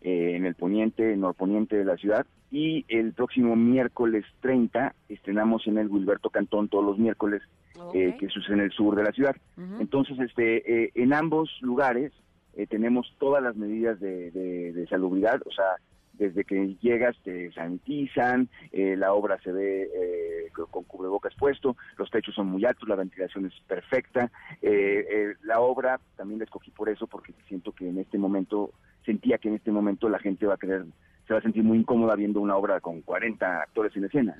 Speaker 4: eh, en el poniente, norponiente de la ciudad, y el próximo miércoles 30 estrenamos en el Gilberto Cantón todos los miércoles, que sucede en el sur de la ciudad. Entonces, este, en ambos lugares tenemos todas las medidas de, de salubridad, o sea, desde que llegas te sanitizan, eh, la obra se ve eh, con cubrebocas puesto, los techos son muy altos, la ventilación es perfecta. Eh, la obra también la escogí por eso, porque siento que en este momento, sentía que en este momento la gente va a querer se va a sentir muy incómoda viendo una obra con 40 actores en escena.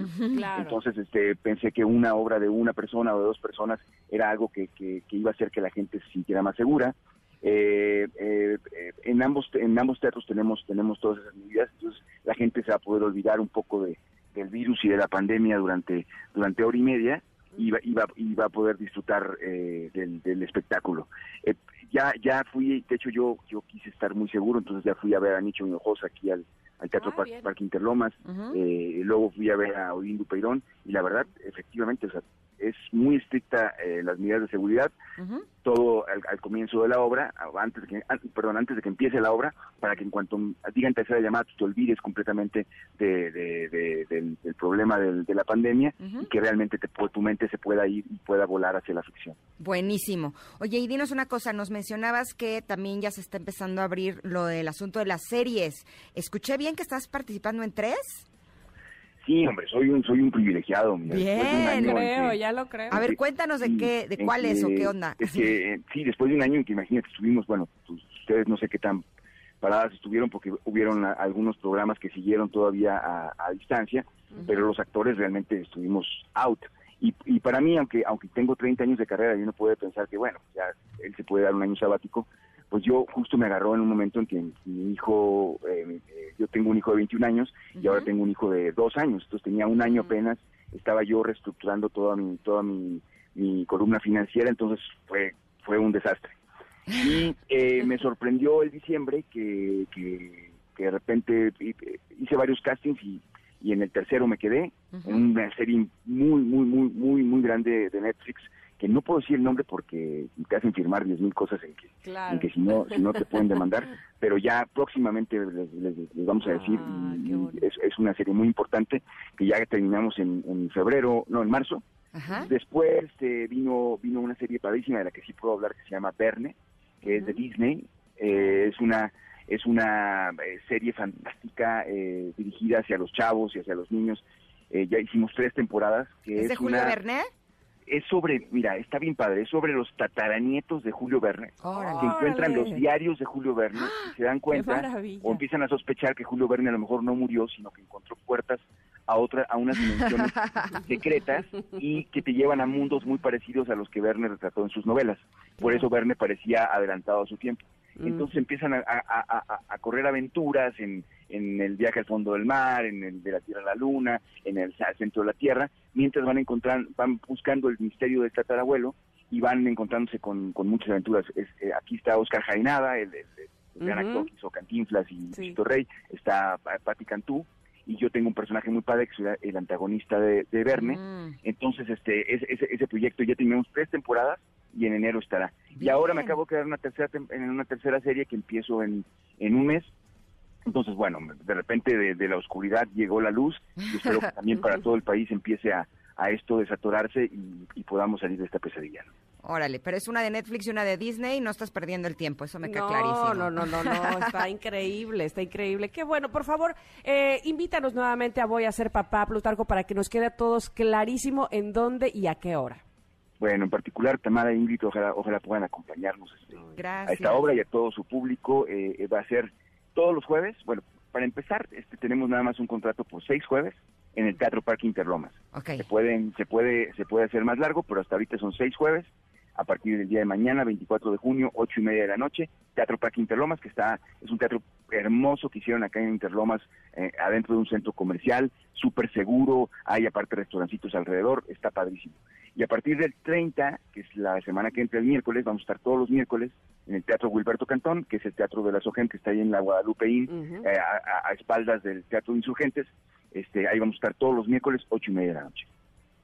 Speaker 4: Entonces este, pensé que una obra de una persona o de dos personas era algo que, que iba a hacer que la gente se sintiera más segura. Eh, eh, en ambos en ambos teatros tenemos tenemos todas esas medidas entonces la gente se va a poder olvidar un poco de, del virus y de la pandemia durante durante hora y media y va, y va, a poder disfrutar eh, del, espectáculo. Eh, ya ya fui de hecho yo yo quise estar muy seguro entonces ya fui a ver a Nicho Hinojosa aquí al, al Teatro ah, Parque Interlomas luego fui a ver a Odín Dupeirón y la verdad efectivamente o sea, es muy estricta eh, las medidas de seguridad, todo al, comienzo de la obra, antes de que, perdón, antes de que empiece la obra, para que en cuanto digan tercera llamada te olvides completamente de, del, problema de la pandemia y que realmente te, tu mente se pueda ir y pueda volar hacia la ficción.
Speaker 3: Buenísimo. Oye, y dinos una cosa, nos mencionabas que también ya se está empezando a abrir lo del asunto de las series. ¿Escuché bien que estás participando en tres?
Speaker 4: Sí, hombre, soy un soy un privilegiado.
Speaker 2: Bien, creo, ya lo creo.
Speaker 3: A ver, cuéntanos de qué, de cuál es o qué onda.
Speaker 4: Es que, sí, después de un año en que imagínate, estuvimos, bueno, pues, ustedes no sé qué tan paradas estuvieron porque hubieron algunos programas que siguieron todavía a, distancia, pero los actores realmente estuvimos out. Y, y para mí, aunque aunque tengo 30 años de carrera, y uno puede pensar que, bueno, ya él se puede dar un año sabático, pues yo justo me agarró en un momento en que mi hijo, eh, eh, yo tengo un hijo de 21 años y ahora tengo un hijo de dos años, entonces tenía un año apenas, estaba yo reestructurando toda mi, toda mi, mi columna financiera, entonces fue, fue un desastre. Y eh, me <laughs> sorprendió el diciembre que, que, que de repente hice varios castings y y en el tercero me quedé. En una serie muy, muy, muy, muy, muy grande de Netflix que no puedo decir el nombre porque te hacen firmar diez mil cosas en que, en que si no si no te pueden demandar, <laughs> pero ya próximamente les, vamos a decir, ah, es, una serie muy importante que ya terminamos en, febrero, no, en marzo. Después eh, vino vino una serie padrísima de la que sí puedo hablar que se llama Verne, que es de Disney. Eh, es una es una eh, serie fantástica eh, dirigida hacia los chavos y hacia los niños. Eh, ya hicimos tres temporadas. Que
Speaker 3: ¿Es, de Julio Verne?
Speaker 4: Es sobre, mira, está bien padre, es sobre los tataranietos de Julio Verne, que encuentran los diarios de Julio Verne y se dan cuenta o empiezan a sospechar que Julio Verne a lo mejor no murió, sino que encontró puertas a otra, a unas dimensiones <laughs> secretas y que te llevan a mundos muy parecidos a los que Verne retrató en sus novelas. Por eso Verne parecía adelantado a su tiempo. Mm. Entonces empiezan a, correr aventuras en, el viaje al fondo del mar, en el de la Tierra a la Luna, en el centro de la Tierra, mientras van encontrar, van buscando el misterio del tatarabuelo y van encontrándose con, muchas aventuras. Eh, aquí está Oscar Jainada, el, gran actor que hizo Cantinflas y sí. Rey, está Patti Cantú, y yo tengo un personaje muy padre que es el antagonista de, Verne. Mm. Entonces, este, ese, ese proyecto ya tenemos tres temporadas y en enero estará. Y ahora me acabo de quedar en una tercera, en una tercera serie que empiezo en, en un mes. Entonces, bueno, de repente de, la oscuridad llegó la luz y espero que también para todo el país empiece a, a esto desatorarse y, y podamos salir de esta pesadilla.
Speaker 3: Órale, pero es una de Netflix y una de Disney, no estás perdiendo el tiempo, eso me queda clarísimo.
Speaker 2: No, no, no, no, está <laughs> increíble, está increíble. Qué bueno, por favor, eh, invítanos nuevamente a Voy a ser papá, Plutarco, para que nos quede a todos clarísimo en dónde y a qué hora.
Speaker 4: Bueno, en particular, Tamara e Ingrid, ojalá, ojalá puedan acompañarnos este, a esta obra y a todo su público. Eh, eh, va a ser todos los jueves. Bueno, para empezar, este, tenemos nada más un contrato por seis jueves en el Teatro Parque Interlomas. Se, pueden, se, puede, se puede hacer más largo, pero hasta ahorita son seis jueves. A partir del día de mañana, 24 de junio, ocho y media de la noche, Teatro Parque Interlomas, que está es un teatro hermoso que hicieron acá en Interlomas, eh, adentro de un centro comercial, súper seguro, hay aparte restaurancitos alrededor, está padrísimo. Y a partir del 30, que es la semana que entra el miércoles, vamos a estar todos los miércoles en el Teatro Wilberto Cantón, que es el Teatro de la Sogen, que está ahí en la Guadalupe Inn, eh, a, espaldas del Teatro de Insurgentes. Este, ahí vamos a estar todos los miércoles, ocho y media de la noche.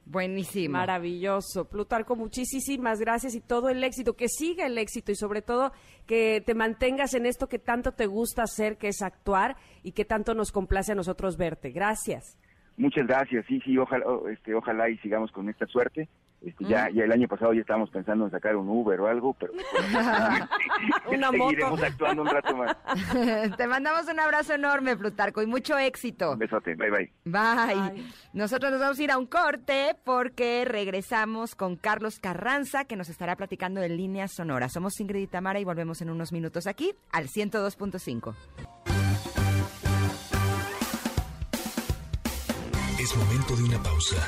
Speaker 3: Buenísimo.
Speaker 2: Maravilloso. Plutarco, muchísimas gracias y todo el éxito, que siga el éxito y sobre todo que te mantengas en esto que tanto te gusta hacer, que es actuar y que tanto nos complace a nosotros verte. Gracias.
Speaker 4: Muchas gracias, sí, sí, ojalá, este, ojalá y sigamos con esta suerte. Este, ya, ya el año pasado ya estábamos pensando en sacar un Uber o algo, pero <laughs> <laughs>
Speaker 2: Una
Speaker 4: seguiremos actuando un rato más. <laughs>
Speaker 3: Te mandamos un abrazo enorme, Plutarco, y mucho éxito.
Speaker 4: Un besote, bye, bye
Speaker 3: bye. Nosotros nos vamos a ir a un corte porque regresamos con Carlos Carranza, que nos estará platicando en líneas sonoras. Somos Ingrid y Tamara y volvemos en unos minutos aquí al 102.5.
Speaker 1: Es momento de una pausa.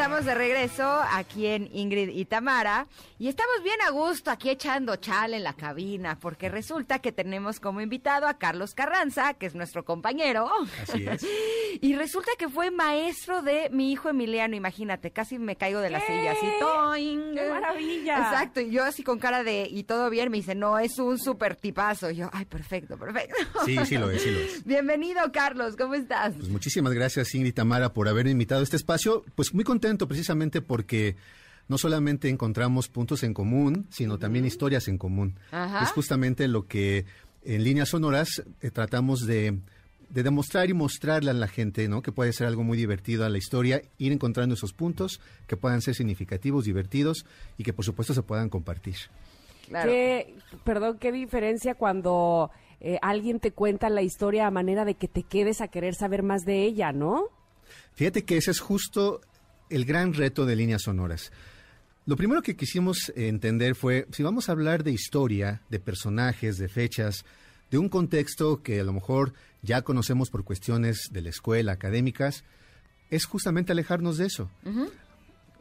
Speaker 3: Estamos de regreso aquí en Ingrid y Tamara y estamos bien a gusto aquí echando chal en la cabina porque resulta que tenemos como invitado a Carlos Carranza, que es nuestro compañero.
Speaker 5: Así es. <laughs>
Speaker 3: y resulta que fue maestro de mi hijo Emiliano, imagínate, casi me caigo de la silla así. ¡toing!
Speaker 2: ¡Qué maravilla!
Speaker 3: Exacto, y yo así con cara de y todo bien, me dice, "No, es un súper tipazo." Y yo, "Ay, perfecto, perfecto."
Speaker 5: Sí, sí lo es, sí lo es. <laughs>
Speaker 3: Bienvenido, Carlos, ¿cómo estás?
Speaker 5: Pues muchísimas gracias, Ingrid y Tamara por haber invitado a este espacio. Pues muy contento precisamente porque no solamente encontramos puntos en común, sino también historias en común. Es justamente lo que en líneas sonoras eh, tratamos de, demostrar y mostrarle a la gente, ¿no? Que puede ser algo muy divertido a la historia, ir encontrando esos puntos que puedan ser significativos, divertidos y que por supuesto se puedan compartir.
Speaker 2: perdón, qué diferencia cuando eh, alguien te cuenta la historia a manera de que te quedes a querer saber más de ella, ¿no?
Speaker 5: Fíjate que ese es justo el gran reto de líneas sonoras. Lo primero que quisimos entender fue, si vamos a hablar de historia, de personajes, de fechas, de un contexto que a lo mejor ya conocemos por cuestiones de la escuela, académicas, es justamente alejarnos de eso.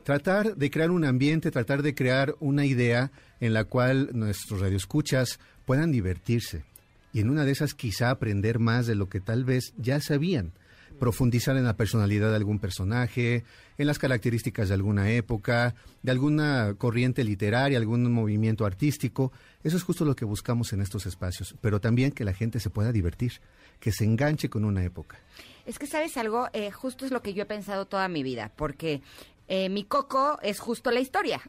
Speaker 5: Tratar de crear un ambiente, tratar de crear una idea en la cual nuestros radioescuchas puedan divertirse. Y en una de esas quizá aprender más de lo que tal vez ya sabían profundizar en la personalidad de algún personaje, en las características de alguna época, de alguna corriente literaria, algún movimiento artístico. Eso es justo lo que buscamos en estos espacios, pero también que la gente se pueda divertir, que se enganche con una época.
Speaker 3: Es que, ¿sabes algo? Eh, justo es lo que yo he pensado toda mi vida, porque eh, mi coco es justo la historia.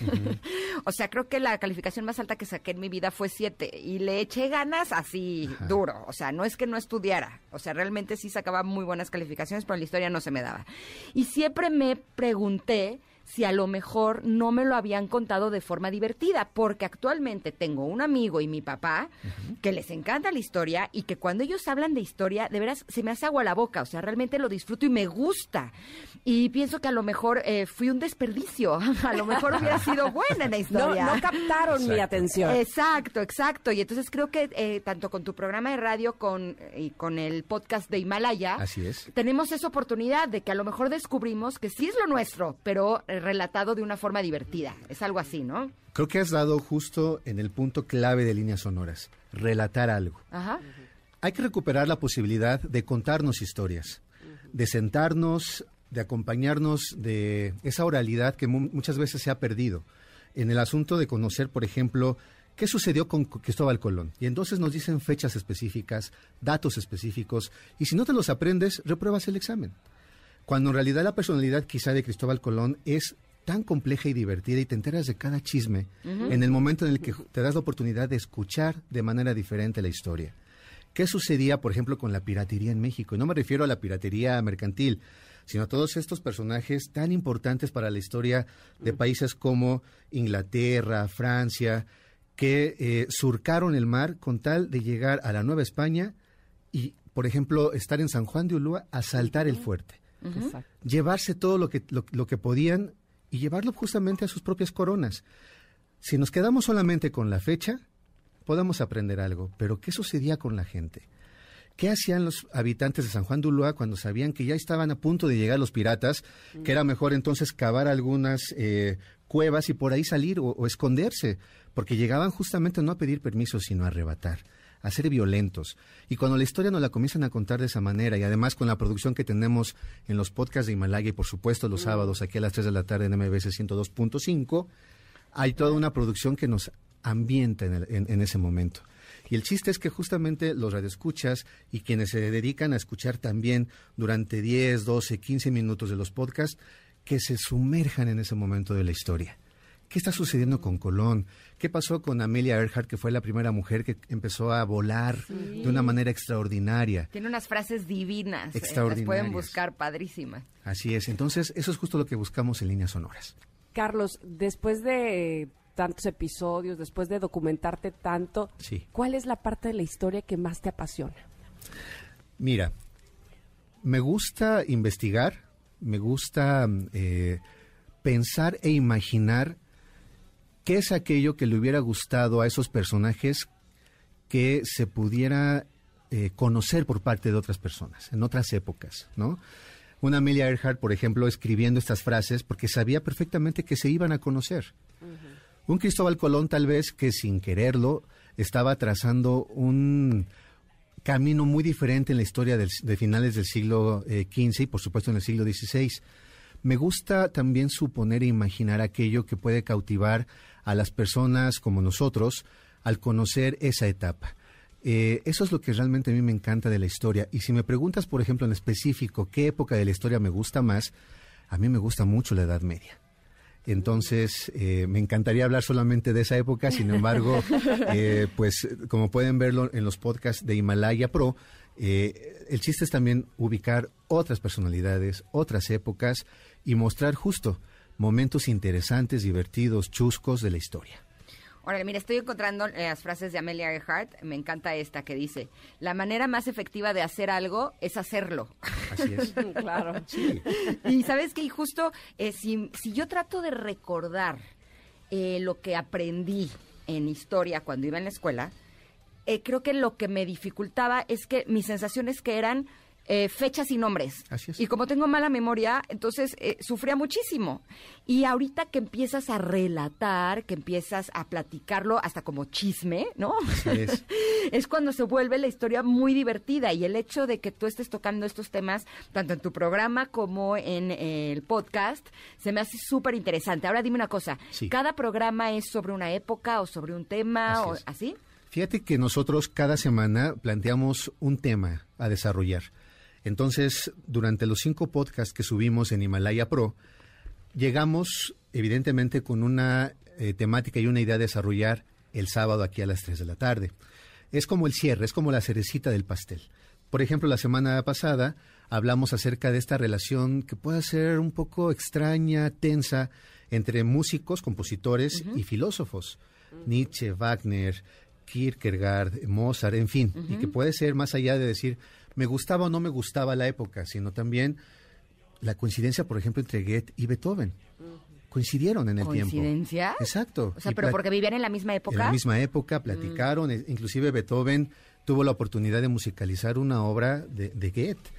Speaker 3: <laughs> o sea, creo que la calificación más alta que saqué en mi vida fue siete y le eché ganas así duro. O sea, no es que no estudiara. O sea, realmente sí sacaba muy buenas calificaciones, pero la historia no se me daba. Y siempre me pregunté si a lo mejor no me lo habían contado de forma divertida, porque actualmente tengo un amigo y mi papá que les encanta la historia y que cuando ellos hablan de historia, de veras se me hace agua la boca, o sea, realmente lo disfruto y me gusta. Y pienso que a lo mejor eh, fui un desperdicio, <laughs> a lo mejor hubiera sido <laughs> buena en la historia.
Speaker 2: No, captaron mi atención.
Speaker 3: Exacto, exacto. Y entonces creo que eh, tanto con tu programa de radio con, y con el podcast de Himalaya,
Speaker 5: Así es.
Speaker 3: tenemos esa oportunidad de que a lo mejor descubrimos que sí es lo nuestro, pero relatado de una forma divertida. Es algo así, ¿no?
Speaker 5: Creo que has dado justo en el punto clave de líneas sonoras, relatar algo.
Speaker 3: Ajá.
Speaker 5: Hay que recuperar la posibilidad de contarnos historias, de sentarnos, de acompañarnos de esa oralidad que muchas veces se ha perdido. En el asunto de conocer, por ejemplo, qué sucedió con Cristóbal Colón. Y entonces nos dicen fechas específicas, datos específicos, y si no te los aprendes, repruebas el examen cuando en realidad la personalidad quizá de Cristóbal Colón es tan compleja y divertida y te enteras de cada chisme en el momento en el que te das la oportunidad de escuchar de manera diferente la historia. ¿Qué sucedía, por ejemplo, con la piratería en México? Y no me refiero a la piratería mercantil, sino a todos estos personajes tan importantes para la historia de países como Inglaterra, Francia, que eh, surcaron el mar con tal de llegar a la Nueva España y, por ejemplo, estar en San Juan de Ulúa, asaltar el fuerte llevarse todo lo que, lo, que podían y llevarlo justamente a sus propias coronas. Si nos quedamos solamente con la fecha, podemos aprender algo, pero ¿qué sucedía con la gente? ¿Qué hacían los habitantes de San Juan de Ulúa cuando sabían que ya estaban a punto de llegar los piratas? Que era mejor entonces cavar algunas eh, cuevas y por ahí salir o, o, esconderse, porque llegaban justamente no a pedir permiso, sino a arrebatar a ser violentos. Y cuando la historia nos la comienzan a contar de esa manera, y además con la producción que tenemos en los podcasts de Himalaya y por supuesto los sábados aquí a las 3 de la tarde en MBS 102.5, hay toda una producción que nos ambienta en, en, ese momento. Y el chiste es que justamente los radioescuchas y quienes se dedican a escuchar también durante 10, 12, 15 minutos de los podcasts, que se sumerjan en ese momento de la historia. ¿Qué está sucediendo con Colón? ¿Qué pasó con Amelia Earhart, que fue la primera mujer que empezó a volar de una manera extraordinaria?
Speaker 3: Tiene unas frases divinas.
Speaker 5: Extraordinarias.
Speaker 3: las pueden buscar padrísimas.
Speaker 5: Así es. Entonces, eso es justo lo que buscamos en líneas sonoras.
Speaker 2: Carlos, después de tantos episodios, después de documentarte tanto, ¿cuál es la parte de la historia que más te apasiona?
Speaker 5: Mira, me gusta investigar, me gusta eh, pensar e imaginar ¿Qué es aquello que le hubiera gustado a esos personajes que se pudiera eh, conocer por parte de otras personas, en otras épocas, ¿no? Una Amelia Earhart, por ejemplo, escribiendo estas frases porque sabía perfectamente que se iban a conocer. Un Cristóbal Colón, tal vez que sin quererlo, estaba trazando un camino muy diferente en la historia de finales del siglo XV eh, y, por supuesto, en el siglo XVI. Me gusta también suponer e imaginar aquello que puede cautivar a las personas como nosotros al conocer esa etapa. Eh, eso es lo que realmente a mí me encanta de la historia. Y si me preguntas, por ejemplo, en específico, qué época de la historia me gusta más, a mí me gusta mucho la Edad Media. Entonces, eh, me encantaría hablar solamente de esa época, sin embargo, <laughs> eh, pues como pueden verlo en los podcasts de Himalaya Pro, el chiste es también ubicar otras personalidades, otras épocas y mostrar justo momentos interesantes, divertidos, chuscos de la historia.
Speaker 3: Órale, mira, estoy encontrando las frases de Amelia Earhart. Me encanta esta que dice, la manera más efectiva de hacer algo es hacerlo.
Speaker 5: Así es. <laughs>
Speaker 2: claro.
Speaker 5: Sí.
Speaker 3: Y sabes que justo eh, si, si yo trato de recordar eh, lo que aprendí en historia cuando iba en la escuela, eh, creo que lo que me dificultaba es que mis sensaciones que eran eh, fechas y nombres.
Speaker 5: Así es.
Speaker 3: Y como tengo mala memoria, entonces eh, sufría muchísimo. Y ahorita que empiezas a relatar, que empiezas a platicarlo hasta como chisme, ¿no?
Speaker 5: Así es. <laughs>
Speaker 3: es cuando se vuelve la historia muy divertida y el hecho de que tú estés tocando estos temas tanto en tu programa como en eh, el podcast se me hace súper interesante. Ahora dime una cosa,
Speaker 5: Sí.
Speaker 3: ¿cada programa es sobre una época o sobre un tema
Speaker 5: Así
Speaker 3: o
Speaker 5: es.
Speaker 3: así?
Speaker 5: Fíjate que nosotros cada semana planteamos un tema a desarrollar. Entonces, durante los cinco podcasts que subimos en Himalaya Pro, llegamos evidentemente con una eh, temática y una idea de desarrollar el sábado aquí a las 3 de la tarde. Es como el cierre, es como la cerecita del pastel. Por ejemplo, la semana pasada hablamos acerca de esta relación que puede ser un poco extraña, tensa, entre músicos, compositores y filósofos. Nietzsche, Wagner, Kierkegaard, Mozart, en fin, y que puede ser más allá de decir me gustaba o no me gustaba la época, sino también la coincidencia, por ejemplo, entre Goethe y Beethoven. Coincidieron en el tiempo.
Speaker 3: ¿Coincidencia?
Speaker 5: Exacto.
Speaker 3: O sea,
Speaker 5: Y
Speaker 3: pero porque vivían en la misma época.
Speaker 5: en la misma época platicaron, e- inclusive Beethoven tuvo la oportunidad de musicalizar una obra de, de Goethe.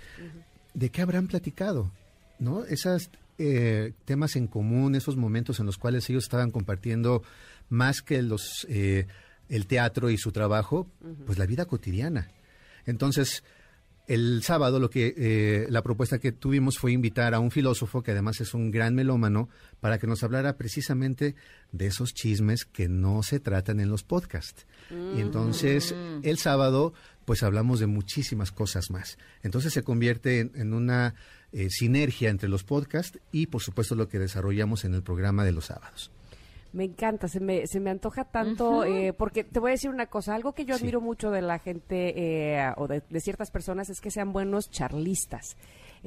Speaker 5: ¿De qué habrán platicado? ¿No? Esos eh, temas en común, esos momentos en los cuales ellos estaban compartiendo más que los eh, el teatro y su trabajo, pues la vida cotidiana. Entonces, el sábado lo que eh, la propuesta que tuvimos fue invitar a un filósofo que además es un gran melómano para que nos hablara precisamente de esos chismes que no se tratan en los podcasts. Y entonces el sábado pues hablamos de muchísimas cosas más. Entonces se convierte en, en una eh, sinergia entre los podcasts y por supuesto lo que desarrollamos en el programa de los sábados.
Speaker 2: Me encanta, se me, se me antoja tanto, eh, porque te voy a decir una cosa, algo que yo
Speaker 5: Sí.
Speaker 2: admiro mucho de la gente eh, o de, de ciertas personas es que sean buenos charlistas,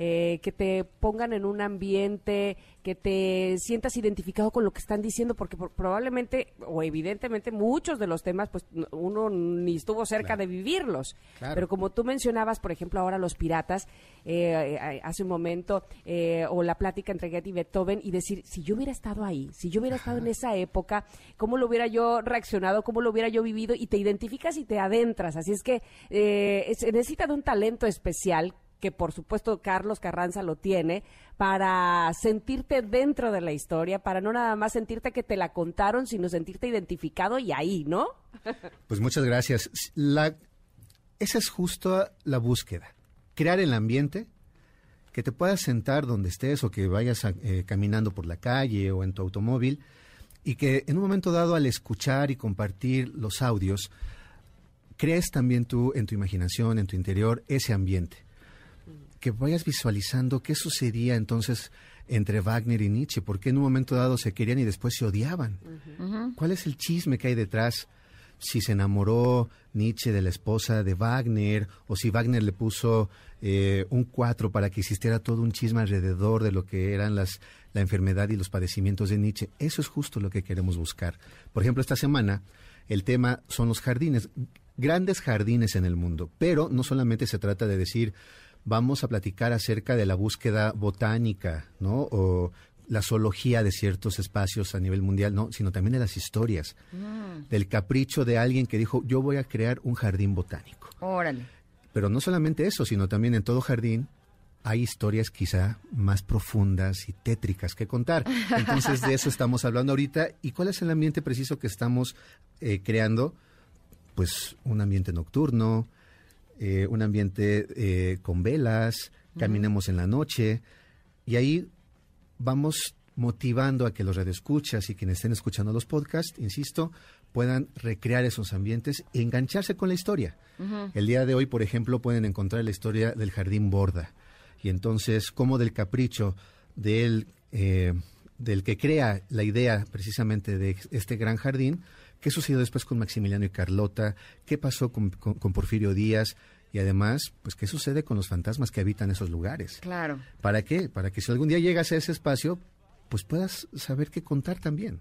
Speaker 2: eh, que te pongan en un ambiente, que te sientas identificado con lo que están diciendo, porque por- probablemente o evidentemente muchos de los temas, pues uno ni estuvo cerca
Speaker 5: Claro.
Speaker 2: de vivirlos,
Speaker 5: Claro.
Speaker 2: pero como tú mencionabas, por ejemplo, ahora los piratas, eh, eh, hace un momento, eh, o la plática entre Goethe y Beethoven, y decir, si yo hubiera estado ahí, si yo hubiera estado en esa época, ¿cómo lo hubiera yo reaccionado? ¿Cómo lo hubiera yo vivido? Y te identificas y te adentras. Así es que eh, se necesita de un talento especial que por supuesto Carlos Carranza lo tiene, para sentirte dentro de la historia, para no nada más sentirte que te la contaron, sino sentirte identificado y ahí, ¿no? <laughs>
Speaker 5: Pues muchas gracias. La, esa es justo la búsqueda. Crear el ambiente que te puedas sentar donde estés o que vayas eh, caminando por la calle o en tu automóvil y que en un momento dado al escuchar y compartir los audios, crees también tú en tu imaginación, en tu interior, ese ambiente. Que vayas visualizando qué sucedía entonces entre Wagner y Nietzsche, por qué en un momento dado se querían y después se odiaban. ¿Cuál es el chisme que hay detrás? Si se enamoró Nietzsche de la esposa de Wagner, o si Wagner le puso eh, un cuatro para que existiera todo un chisme alrededor de lo que eran las, la enfermedad y los padecimientos de Nietzsche. Eso es justo lo que queremos buscar. Por ejemplo, esta semana el tema son los jardines, grandes jardines en el mundo, pero no solamente se trata de decir vamos a platicar acerca de la búsqueda botánica, ¿no? O la zoología de ciertos espacios a nivel mundial, no, sino también de las historias, del capricho de alguien que dijo, yo voy a crear un jardín botánico.
Speaker 3: Órale.
Speaker 5: Pero no solamente eso, sino también en todo jardín hay historias quizá más profundas y tétricas que contar. Entonces de eso estamos hablando ahorita. ¿Y cuál es el ambiente preciso que estamos eh, creando? Pues un ambiente nocturno, eh, un ambiente eh, con velas, caminemos en la noche y ahí vamos motivando a que los radioescuchas y quienes estén escuchando los podcasts, insisto, puedan recrear esos ambientes e engancharse con la historia. El día de hoy, por ejemplo, pueden encontrar la historia del jardín Borda y entonces cómo del capricho del, eh, del que crea la idea precisamente de este gran jardín, qué sucedió después con Maximiliano y Carlota, qué pasó con, con- con Porfirio Díaz y además, pues qué sucede con los fantasmas que habitan esos lugares.
Speaker 3: Claro.
Speaker 5: ¿Para qué? Para que si algún día llegas a ese espacio, pues puedas saber qué contar también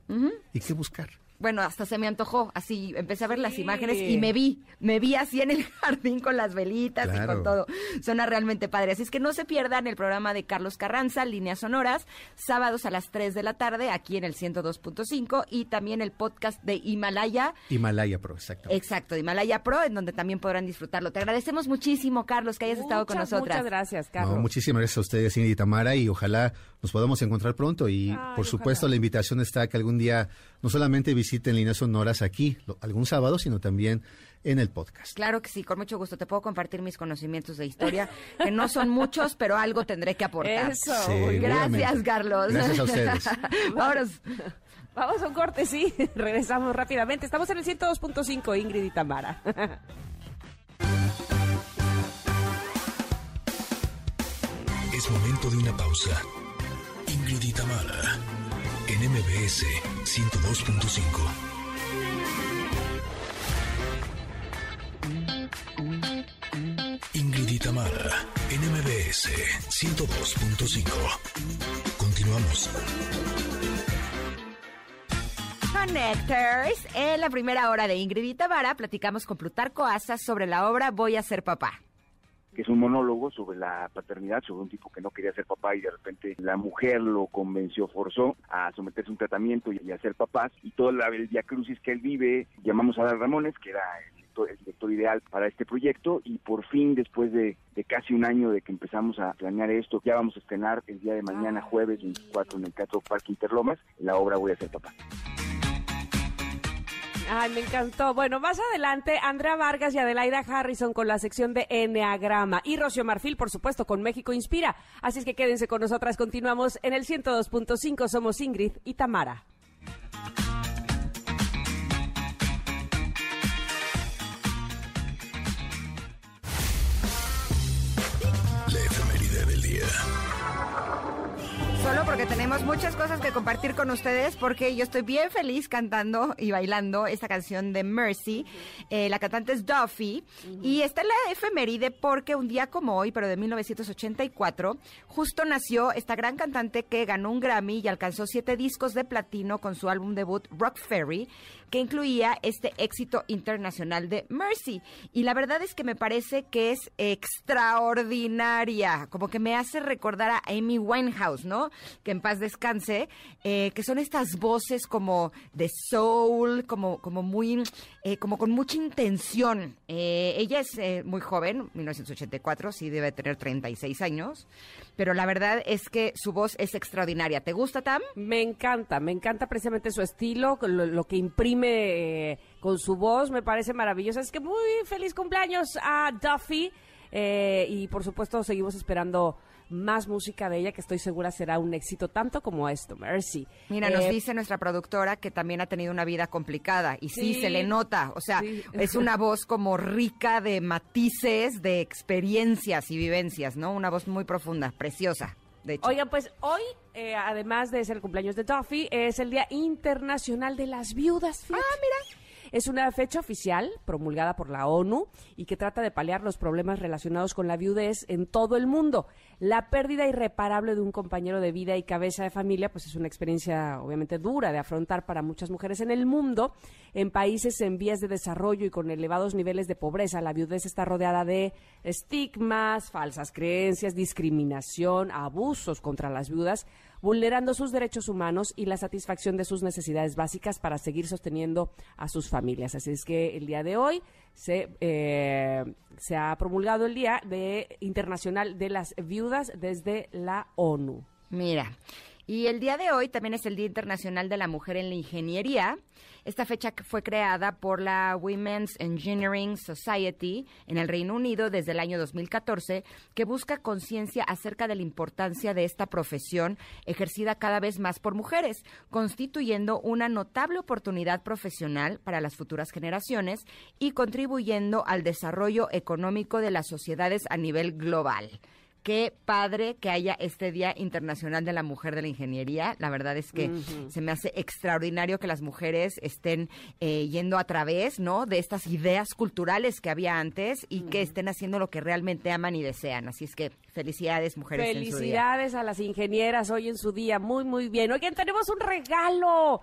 Speaker 5: y qué buscar.
Speaker 3: Bueno, hasta se me antojó, así empecé a ver las imágenes y me vi, me vi así en el <laughs> jardín con las velitas y con todo. Suena realmente padre. Así es que no se pierdan el programa de Carlos Carranza, Líneas Sonoras, sábados a las 3 de la tarde, aquí en el 102.5 y también el podcast de Himalaya.
Speaker 5: Himalaya Pro, exacto.
Speaker 3: Exacto, Himalaya Pro, en donde también podrán disfrutarlo. Te agradecemos muchísimo, Carlos, que hayas estado con nosotras.
Speaker 2: Muchas gracias, Carlos.
Speaker 5: muchísimas gracias a ustedes, Ingrid y Tamara, y ojalá nos podamos encontrar pronto. Y por supuesto, la invitación está que algún día no solamente visiten líneas sonoras aquí algún sábado, sino también en el podcast.
Speaker 3: Claro que sí, con mucho gusto. Te puedo compartir mis conocimientos de historia, que no son muchos, pero algo tendré que aportar.
Speaker 2: Eso.
Speaker 3: Gracias, Carlos.
Speaker 5: Gracias a ustedes. <laughs>
Speaker 3: Vámonos.
Speaker 2: Vamos a un corte, sí. <laughs> Regresamos rápidamente. Estamos en el 102.5, Ingrid y Tamara. <laughs>
Speaker 1: Es momento de una pausa. Ingrid y Tamara en MBS 102.5. Ingrid y Tamara, en MBS 102.5. Continuamos.
Speaker 3: Connectors, en la primera hora de Ingrid y Tamara platicamos con Plutarco Asa sobre la obra Voy a ser papá
Speaker 4: que es un monólogo sobre la paternidad, sobre un tipo que no quería ser papá y de repente la mujer lo convenció, forzó a someterse a un tratamiento y a ser papás, y todo el diacrucis que él vive, llamamos a Dar Ramones, que era el director, ideal para este proyecto, y por fin, después de, casi un año de que empezamos a planear esto, ya vamos a estrenar el día de mañana, ah. jueves 24, en el Teatro Parque Interlomas, la obra Voy a ser papá.
Speaker 2: Ay, me encantó. Bueno, más adelante, Andrea Vargas y Adelaida Harrison con la sección de Enneagrama. Y Rocío Marfil, por supuesto, con México Inspira. Así es que quédense con nosotras. Continuamos en el 102.5. Somos Ingrid y Tamara.
Speaker 3: Solo porque tenemos muchas cosas que compartir con ustedes, porque yo estoy bien feliz cantando y bailando esta canción de Mercy. Eh, la cantante es Duffy, y está en la efeméride porque un día como hoy, pero de 1984, justo nació esta gran cantante que ganó un Grammy y alcanzó siete discos de platino con su álbum debut Rock Ferry, que incluía este éxito internacional de Mercy. Y la verdad es que me parece que es extraordinaria, como que me hace recordar a Amy Winehouse, ¿no? Que en paz descanse, eh, que son estas voces como de soul, como, como muy, eh, como con mucha intención. Eh, ella es muy joven, 1984, sí debe tener 36 años pero la verdad es que su voz es extraordinaria. ¿Te gusta, Tam?
Speaker 2: Me encanta, me encanta precisamente su estilo, lo, que imprime con su voz, me parece maravilloso. Es que muy feliz cumpleaños a Duffy y por supuesto seguimos esperando más música de ella que estoy segura será un éxito tanto como esto, Mercy.
Speaker 3: Mira, nos eh, dice nuestra productora que también ha tenido una vida complicada y sí, se le nota, o sea, es una voz como rica de matices, de experiencias y vivencias, ¿no? Una voz muy profunda, preciosa. De hecho.
Speaker 2: Oigan, pues hoy, eh, además de ser el cumpleaños de Duffy, es el Día Internacional de las Viudas.
Speaker 3: Ah, mira.
Speaker 2: Es una fecha oficial promulgada por la ONU y que trata de paliar los problemas relacionados con la viudez en todo el mundo. La pérdida irreparable de un compañero de vida y cabeza de familia, pues es una experiencia obviamente dura de afrontar para muchas mujeres en el mundo. En países en vías de desarrollo y con elevados niveles de pobreza, la viudez está rodeada de estigmas, falsas creencias, discriminación, abusos contra las viudas vulnerando sus derechos humanos y la satisfacción de sus necesidades básicas para seguir sosteniendo a sus familias. Así es que el día de hoy se, eh, se ha promulgado el Día de Internacional de las Viudas desde la ONU.
Speaker 3: Mira, y el día de hoy también es el Día Internacional de la Mujer en la Ingeniería. Esta fecha fue creada por la Women's Engineering Society en el Reino Unido desde el año 2014, que busca conciencia acerca de la importancia de esta profesión ejercida cada vez más por mujeres, constituyendo una notable oportunidad profesional para las futuras generaciones y contribuyendo al desarrollo económico de las sociedades a nivel global qué padre que haya este Día Internacional de la Mujer de la Ingeniería. La verdad es que se me hace extraordinario que las mujeres estén eh, yendo a través, ¿no? De estas ideas culturales que había antes y que estén haciendo lo que realmente aman y desean. Así es que felicidades, mujeres.
Speaker 2: Felicidades a las ingenieras hoy en su día. Muy, muy bien. Oigan, tenemos un regalo.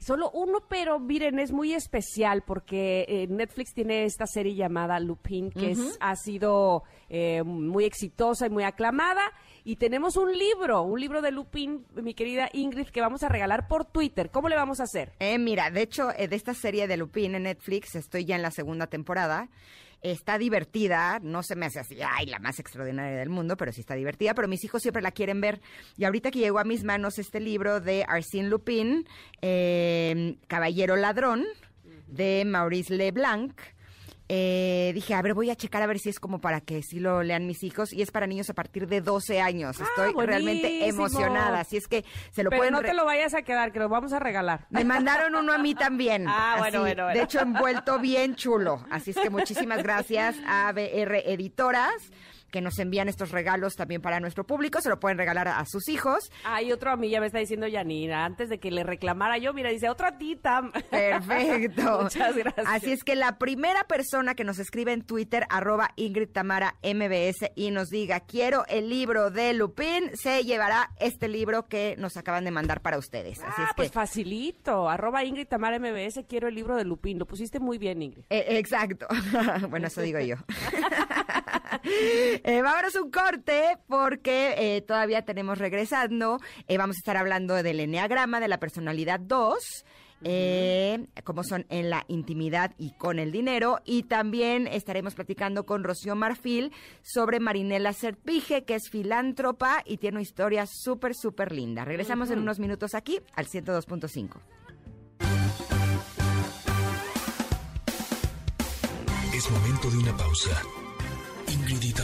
Speaker 2: Solo uno, pero miren, es muy especial porque eh, Netflix tiene esta serie llamada Lupin, que es, ha sido eh, muy exitosa y muy aclamada. Y tenemos un libro, un libro de Lupin, mi querida Ingrid, que vamos a regalar por Twitter. ¿Cómo le vamos a hacer?
Speaker 3: Eh, mira, de hecho, de esta serie de Lupin en Netflix, estoy ya en la segunda temporada está divertida, no se me hace así, ay, la más extraordinaria del mundo, pero sí está divertida, pero mis hijos siempre la quieren ver. Y ahorita que llegó a mis manos este libro de Arsène Lupin, eh, Caballero Ladrón, de Maurice Leblanc, eh, dije, a ver, voy a checar a ver si es como para que sí lo lean mis hijos. Y es para niños a partir de 12 años. Ah, Estoy realmente emocionada. Así es que se lo
Speaker 2: Pero
Speaker 3: no
Speaker 2: te lo vayas a quedar, que lo vamos a regalar.
Speaker 3: Me mandaron uno a mí <laughs> también.
Speaker 2: Ah, bueno, bueno,
Speaker 3: De hecho, envuelto bien chulo. Así es que muchísimas gracias a BR Editoras que nos envían estos regalos también para nuestro público, se lo pueden regalar a, sus hijos.
Speaker 2: Hay otro a mí, ya me está diciendo Yanina, antes de que le reclamara yo, mira, dice, otra tita.
Speaker 3: Perfecto. <laughs>
Speaker 2: Muchas gracias.
Speaker 3: Así es que la primera persona que nos escribe en Twitter, arroba Ingrid Tamara MBS, y nos diga, quiero el libro de Lupin, se llevará este libro que nos acaban de mandar para ustedes. Así
Speaker 2: ah,
Speaker 3: es
Speaker 2: pues facilito, arroba Ingrid Tamara MBS, quiero el libro de Lupin. Lo pusiste muy bien, Ingrid.
Speaker 3: Eh, exacto. <laughs> bueno, eso digo yo. <laughs> eh, vámonos un corte porque eh, todavía tenemos regresando. Eh, vamos a estar hablando del Enneagrama, de la personalidad 2. Eh, como son en la intimidad y con el dinero. Y también estaremos platicando con Rocío Marfil sobre Marinela Serpige, que es filántropa y tiene una historia súper, súper linda. Regresamos en unos minutos aquí al 102.5.
Speaker 1: Es momento de una pausa. Ingrid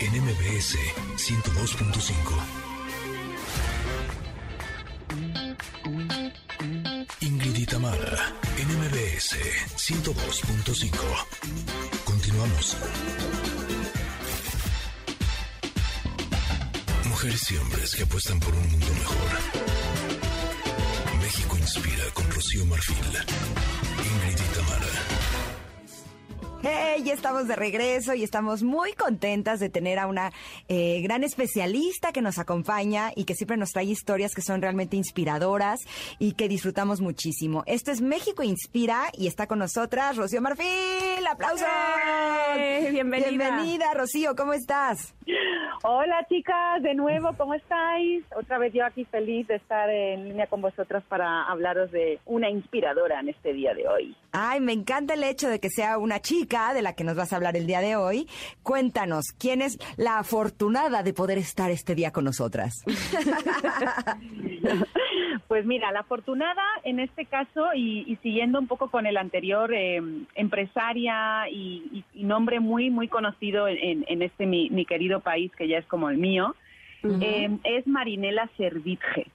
Speaker 1: y en MBS 102.5. Ingrid y en MBS 102.5. Continuamos. Mujeres y hombres que apuestan por un mundo mejor. México inspira con Rocío Marfil.
Speaker 3: Hey, ya estamos de regreso y estamos muy contentas de tener a una eh, gran especialista que nos acompaña y que siempre nos trae historias que son realmente inspiradoras y que disfrutamos muchísimo. Esto es México Inspira y está con nosotras Rocío Marfil. ¡Aplausos!
Speaker 2: bienvenida.
Speaker 3: Bienvenida, Rocío, ¿cómo estás?
Speaker 6: Hola chicas, de nuevo, ¿cómo estáis? Otra vez yo aquí feliz de estar en línea con vosotras para hablaros de una inspiradora en este día de hoy.
Speaker 3: Ay, me encanta el hecho de que sea una chica de la que nos vas a hablar el día de hoy. Cuéntanos, ¿quién es la afortunada de poder estar este día con nosotras? <laughs>
Speaker 6: Pues mira, la afortunada en este caso, y, siguiendo un poco con el anterior, eh, empresaria y, nombre muy, muy conocido en, este mi, querido país, que ya es como el mío, eh, es Marinela Servitje.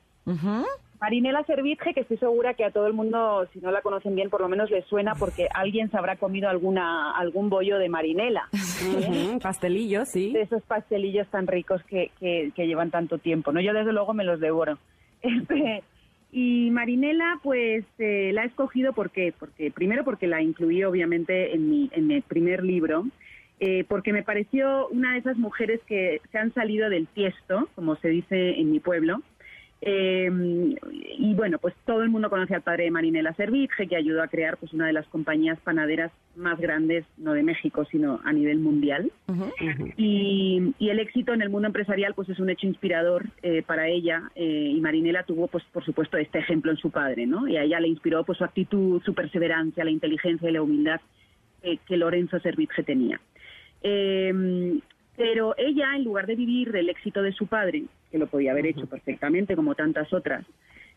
Speaker 6: Marinela Servitje, que estoy segura que a todo el mundo, si no la conocen bien, por lo menos les suena porque alguien se habrá comido alguna algún bollo de marinela. <laughs>
Speaker 2: Pastelillos, sí.
Speaker 6: De esos pastelillos tan ricos que, que, llevan tanto tiempo. ¿no? Yo desde luego me los devoro. <laughs> Este, y Marinela, pues eh, la he escogido porque, porque primero porque la incluí obviamente en mi, en mi primer libro, eh, porque me pareció una de esas mujeres que se han salido del tiesto, como se dice en mi pueblo, eh, y bueno, pues todo el mundo conoce al padre de Marinela Servitje, que ayudó a crear pues una de las compañías panaderas más grandes, no de México, sino a nivel mundial. y, el éxito en el mundo empresarial pues es un hecho inspirador eh, para ella. Eh, y Marinela tuvo, pues por supuesto, este ejemplo en su padre, ¿no? Y a ella le inspiró pues su actitud, su perseverancia, la inteligencia y la humildad que Lorenzo Servitje tenía. Pero ella, en lugar de vivir del éxito de su padre, que lo podía haber hecho perfectamente como tantas otras,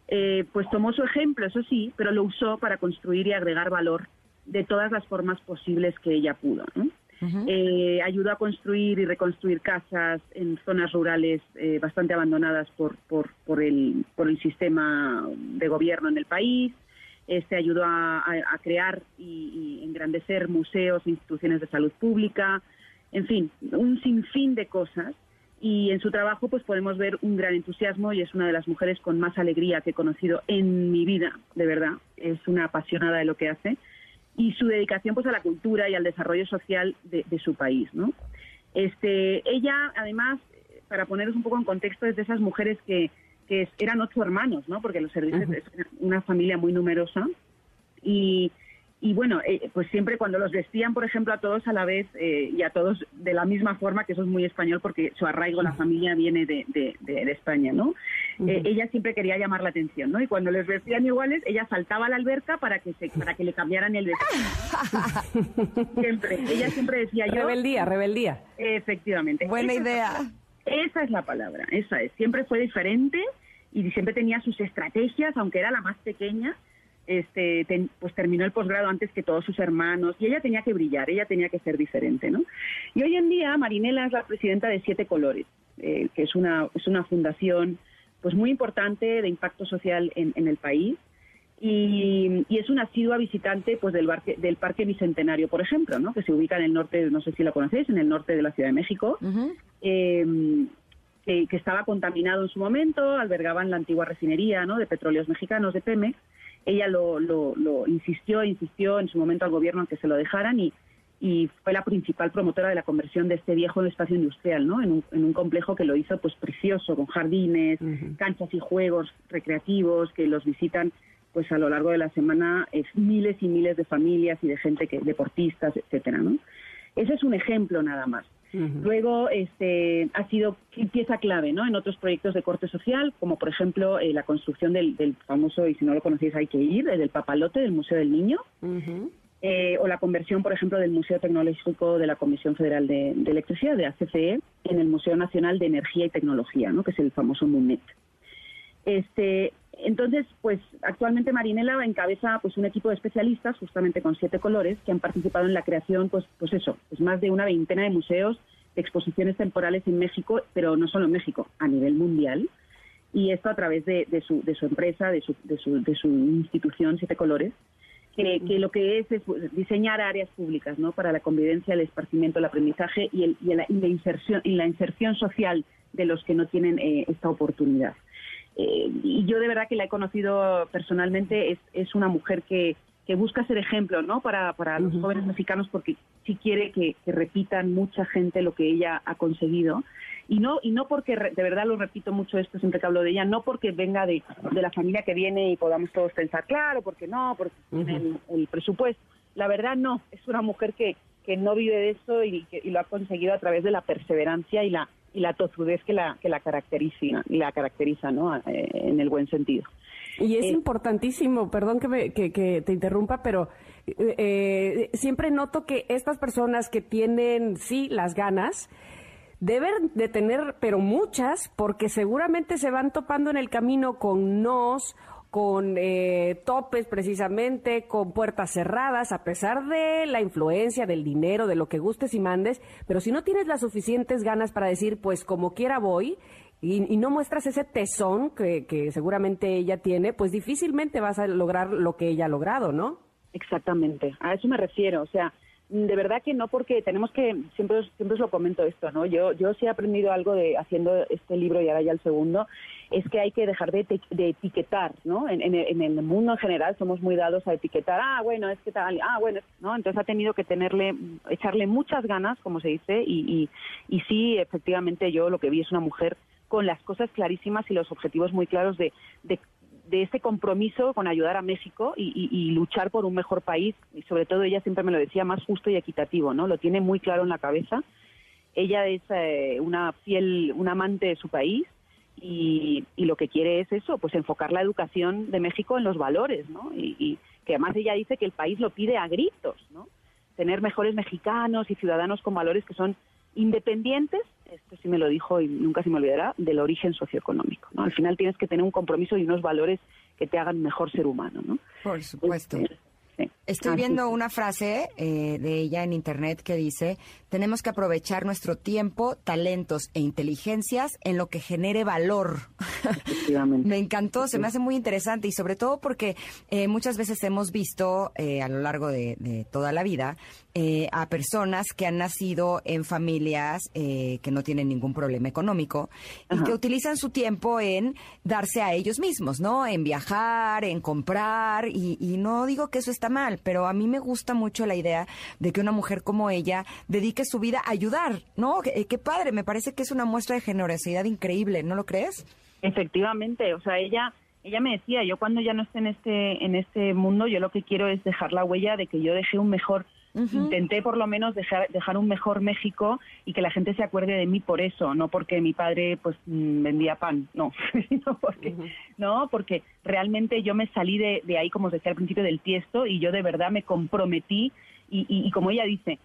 Speaker 6: eh, pues tomó su ejemplo, eso sí, pero lo usó para construir y agregar valor de todas las formas posibles que ella pudo. Eh, ayudó a construir y reconstruir casas en zonas rurales eh, bastante abandonadas por, por, por, el, por el sistema de gobierno en el país. Este ayudó a, crear y, y, engrandecer museos e instituciones de salud pública en fin, un sinfín de cosas. Y en su trabajo pues podemos ver un gran entusiasmo y es una de las mujeres con más alegría que he conocido en mi vida, de verdad. Es una apasionada de lo que hace y su dedicación pues a la cultura y al desarrollo social de, su país, ¿no? Este, ella, además, para poneros un poco en contexto, es de esas mujeres que, que eran ocho hermanos, ¿no? Porque los servicios es una familia muy numerosa y y bueno, eh, pues siempre cuando los vestían, por ejemplo, a todos a la vez eh, y a todos de la misma forma, que eso es muy español porque su arraigo, la familia viene de, de, España, ¿no? Eh, ella siempre quería llamar la atención, ¿no? Y cuando les vestían iguales, ella saltaba a la alberca para que se, para que le cambiaran el vestido. <laughs> siempre, ella siempre decía yo...
Speaker 2: Rebeldía, rebeldía.
Speaker 6: Efectivamente.
Speaker 3: Buena idea.
Speaker 6: esa es la palabra, esa es. Siempre fue diferente y siempre tenía sus estrategias, aunque era la más pequeña, este, pues terminó el posgrado antes que todos sus hermanos y ella tenía que brillar, ella tenía que ser diferente, ¿no? Y hoy en día Marinela es la presidenta de Siete Colores, eh, que es una, es una fundación pues muy importante de impacto social en, el país y, es una asidua visitante pues del, del Parque Bicentenario, por ejemplo, ¿no? que se ubica en el norte, no sé si lo conocéis, en el norte de la Ciudad de México, em, que, que, estaba contaminado en su momento, albergaban la antigua refinería ¿no? de petróleos mexicanos de Pemex ella lo, lo, lo insistió, insistió en su momento al gobierno en que se lo dejaran y, y fue la principal promotora de la conversión de este viejo espacio industrial, ¿no? En un, en un complejo que lo hizo pues precioso, con jardines, canchas y juegos recreativos que los visitan pues a lo largo de la semana es miles y miles de familias y de gente que deportistas, etcétera, ¿no? Ese es un ejemplo nada más. Luego este, ha sido pieza clave ¿no? en otros proyectos de corte social, como por ejemplo eh, la construcción del, famoso, y si no lo conocéis hay que ir, del papalote del Museo del Niño, eh, o la conversión, por ejemplo, del Museo Tecnológico de la Comisión Federal de, Electricidad, de ACCE, en el Museo Nacional de Energía y Tecnología, ¿no? que es el famoso MUNET. Este, entonces, pues actualmente Marinela encabeza pues un equipo de especialistas, justamente con siete colores, que han participado en la creación, pues, pues eso, pues más de una veintena de museos, de exposiciones temporales en México, pero no solo en México, a nivel mundial. Y esto a través de, su, de su empresa, de su, de, su, de su institución Siete Colores, que, lo que es es diseñar áreas públicas ¿no? para la convivencia, el esparcimiento, el aprendizaje y, el, y, la, inserción, y la inserción social de los que no tienen eh, esta oportunidad. Eh, y yo de verdad que la he conocido personalmente, es, es una mujer que, que busca ser ejemplo ¿no? para, para los jóvenes mexicanos porque sí quiere que, repitan mucha gente lo que ella ha conseguido. Y no, y no porque, de verdad lo repito mucho esto siempre que hablo de ella, no porque venga de, de la familia que viene y podamos todos pensar, claro, porque no, porque tiene el, el, presupuesto. La verdad no, es una mujer que, que no vive de eso y, y lo ha conseguido a través de la perseverancia y la, y la tozudez que la, que la caracteriza, la caracteriza ¿no? Eh, en el buen sentido.
Speaker 2: Y es eh, importantísimo, perdón que, me, que, te interrumpa, pero eh, siempre noto que estas personas que tienen, sí, las ganas, deben de tener, pero muchas, porque seguramente se van topando en el camino con nos con eh, topes precisamente, con puertas cerradas, a pesar de la influencia, del dinero, de lo que gustes y mandes, pero si no tienes las suficientes ganas para decir, pues como quiera voy, y, no muestras ese tesón que, que, seguramente ella tiene, pues difícilmente vas a lograr lo que ella ha logrado, ¿no?
Speaker 6: Exactamente, a eso me refiero, o sea, de verdad que no porque tenemos que siempre siempre os lo comento esto no yo yo sí he aprendido algo de haciendo este libro y ahora ya el segundo es que hay que dejar de, etiquetar no en, el mundo en general somos muy dados a etiquetar ah bueno es que tal ah bueno no entonces ha tenido que tenerle echarle muchas ganas como se dice y, y, y sí efectivamente yo lo que vi es una mujer con las cosas clarísimas y los objetivos muy claros de, de de ese compromiso con ayudar a México y, luchar por un mejor país y sobre todo ella siempre me lo decía más justo y equitativo, ¿no? Lo tiene muy claro en la cabeza. Ella es eh, una fiel, una amante de su país y, lo que quiere es eso, pues enfocar la educación de México en los valores, ¿no? Y, y, que además ella dice que el país lo pide a gritos, ¿no? Tener mejores mexicanos y ciudadanos con valores que son independientes, esto sí me lo dijo y nunca se me olvidará, del origen socioeconómico. ¿no? Al final tienes que tener un compromiso y unos valores que te hagan mejor ser humano. ¿no?
Speaker 3: Por supuesto. Este, Estoy viendo una frase eh, de ella en internet que dice, tenemos que aprovechar nuestro tiempo, talentos e inteligencias en lo que genere valor. <laughs> me encantó, se me hace muy interesante y sobre todo porque eh, muchas veces hemos visto eh, a lo largo de, toda la vida a personas que han nacido en familias que no tienen ningún problema económico y que utilizan su tiempo en darse a ellos mismos, ¿no? En viajar, en comprar y, y no digo que eso está mal, pero a mí me gusta mucho la idea de que una mujer como ella dedique su vida a ayudar, ¿no? Qué, padre, me parece que es una muestra de generosidad increíble, ¿no lo crees?
Speaker 6: Efectivamente, o sea, ella ella me decía, yo cuando ya no esté en este en este mundo, yo lo que quiero es dejar la huella de que yo dejé un mejor Intenté por lo menos dejar, dejar un mejor México y que la gente se acuerde de mí por eso, no porque mi padre pues mm, vendía pan, no, <laughs> no, porque, no, porque realmente yo me salí de, de, ahí, como os decía al principio, del tiesto y yo de verdad me comprometí y, y, como ella dice,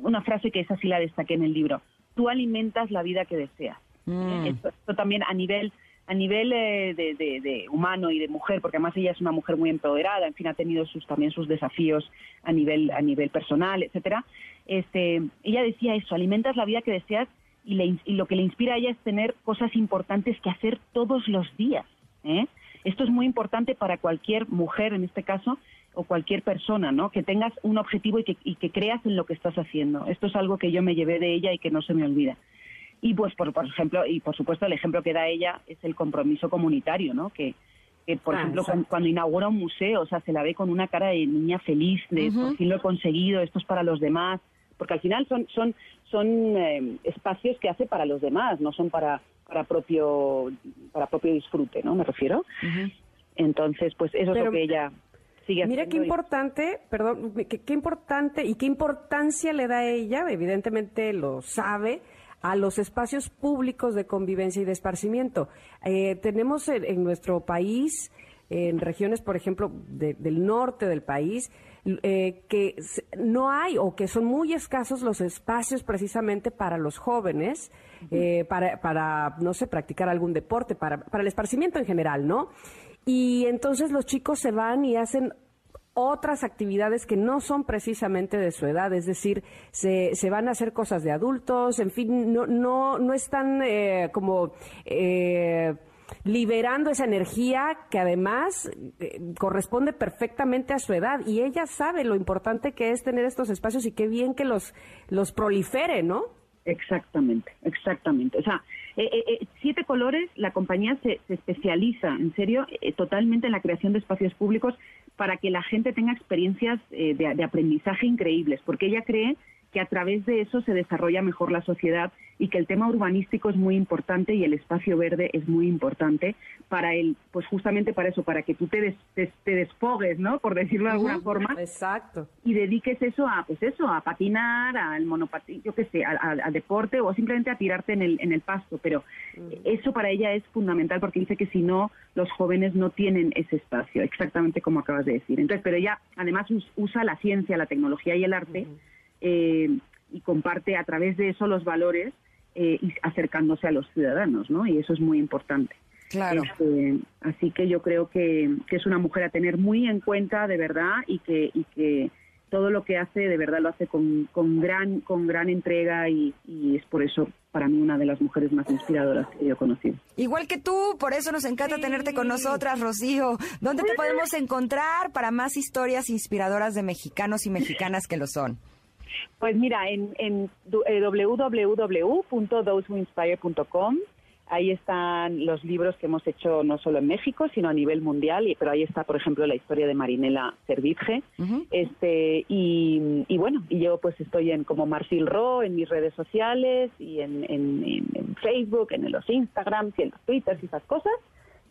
Speaker 6: una frase que esa sí la destaqué en el libro, tú alimentas la vida que deseas. Mm. esto también a nivel a nivel eh, de, humano y de mujer, porque además ella es una mujer muy empoderada, en fin, ha tenido sus, también sus desafíos a nivel, a nivel personal, etcétera. Este, ella decía eso, alimentas la vida que deseas y, lo que le inspira a ella es tener cosas importantes que hacer todos los días. ¿eh? Esto es muy importante para cualquier mujer, en este caso, o cualquier persona, ¿no? Que tengas un objetivo y que, y que creas en lo que estás haciendo. Esto es algo que yo me llevé de ella y que no se me olvida. Y pues, por, por ejemplo, y por supuesto el ejemplo que da ella es el compromiso comunitario, ¿no? Que, por ah, ejemplo, cuando, inaugura un museo, o sea, se la ve con una cara de niña feliz, de por fin lo he conseguido, esto es para los demás, porque al final son, son, son eh, espacios que hace para los demás, no son para, para, propio, para propio disfrute, ¿no? Me refiero. Entonces, pues eso es lo que ella sigue
Speaker 2: Mira qué importante, perdón, qué, qué importante y qué importancia le da a ella, evidentemente lo sabe, a los espacios públicos de convivencia y de esparcimiento. Eh, tenemos en, nuestro país, en regiones, por ejemplo, del norte del país, eh, que no hay o que son muy escasos los espacios precisamente para los jóvenes, eh, para, para, no sé, practicar algún deporte, para, para el esparcimiento en general, ¿no? Y entonces los chicos se van y hacen otras actividades que no son precisamente de su edad, es decir, se, se van a hacer cosas de adultos, en fin, no, no, no están eh, como eh, liberando esa energía que además eh, corresponde perfectamente a su edad y ella sabe lo importante que es tener estos espacios y qué bien que los, los prolifere, ¿no?
Speaker 6: Exactamente, exactamente. O sea, Siete Colores, la compañía se, se especializa, en serio, totalmente en la creación de espacios públicos para que la gente tenga experiencias eh, de, aprendizaje increíbles, porque ella cree que a través de eso se desarrolla mejor la sociedad y que el tema urbanístico es muy importante y el espacio verde es muy importante para el, pues justamente para eso, para que tú te, te, desfogues, ¿no? Por decirlo de alguna forma.
Speaker 2: Exacto.
Speaker 6: Y dediques eso a, pues eso, a patinar, al monopatín, yo qué sé, al, deporte o simplemente a tirarte en el, en el pasto. Pero eso para ella es fundamental porque dice que si no, los jóvenes no tienen ese espacio, exactamente como acabas de decir. Entonces, pero ella además usa la ciencia, la tecnología y el arte eh, y comparte a través de eso los valores eh, y acercándose a los ciudadanos, ¿no? Y eso es muy importante.
Speaker 3: Claro.
Speaker 6: Este, así que yo creo que, es una mujer a tener muy en cuenta de verdad y que, y que todo lo que hace de verdad lo hace con, con gran con gran entrega y, y, es por eso para mí una de las mujeres más inspiradoras que yo he conocido.
Speaker 3: Igual que tú, por eso nos encanta tenerte con nosotras, Rocío. ¿Dónde te podemos encontrar para más historias inspiradoras de mexicanos y mexicanas que lo son?
Speaker 6: Pues mira, en, en eh, www.thosewhoinspire.com ahí están los libros que hemos hecho no solo en México, sino a nivel mundial, y, pero ahí está, por ejemplo, la historia de Marinela Servitje. este, y, bueno, y yo pues estoy en como Marfil Ro en mis redes sociales y en, en, en Facebook, en los Instagrams y en los Twitters y esas cosas.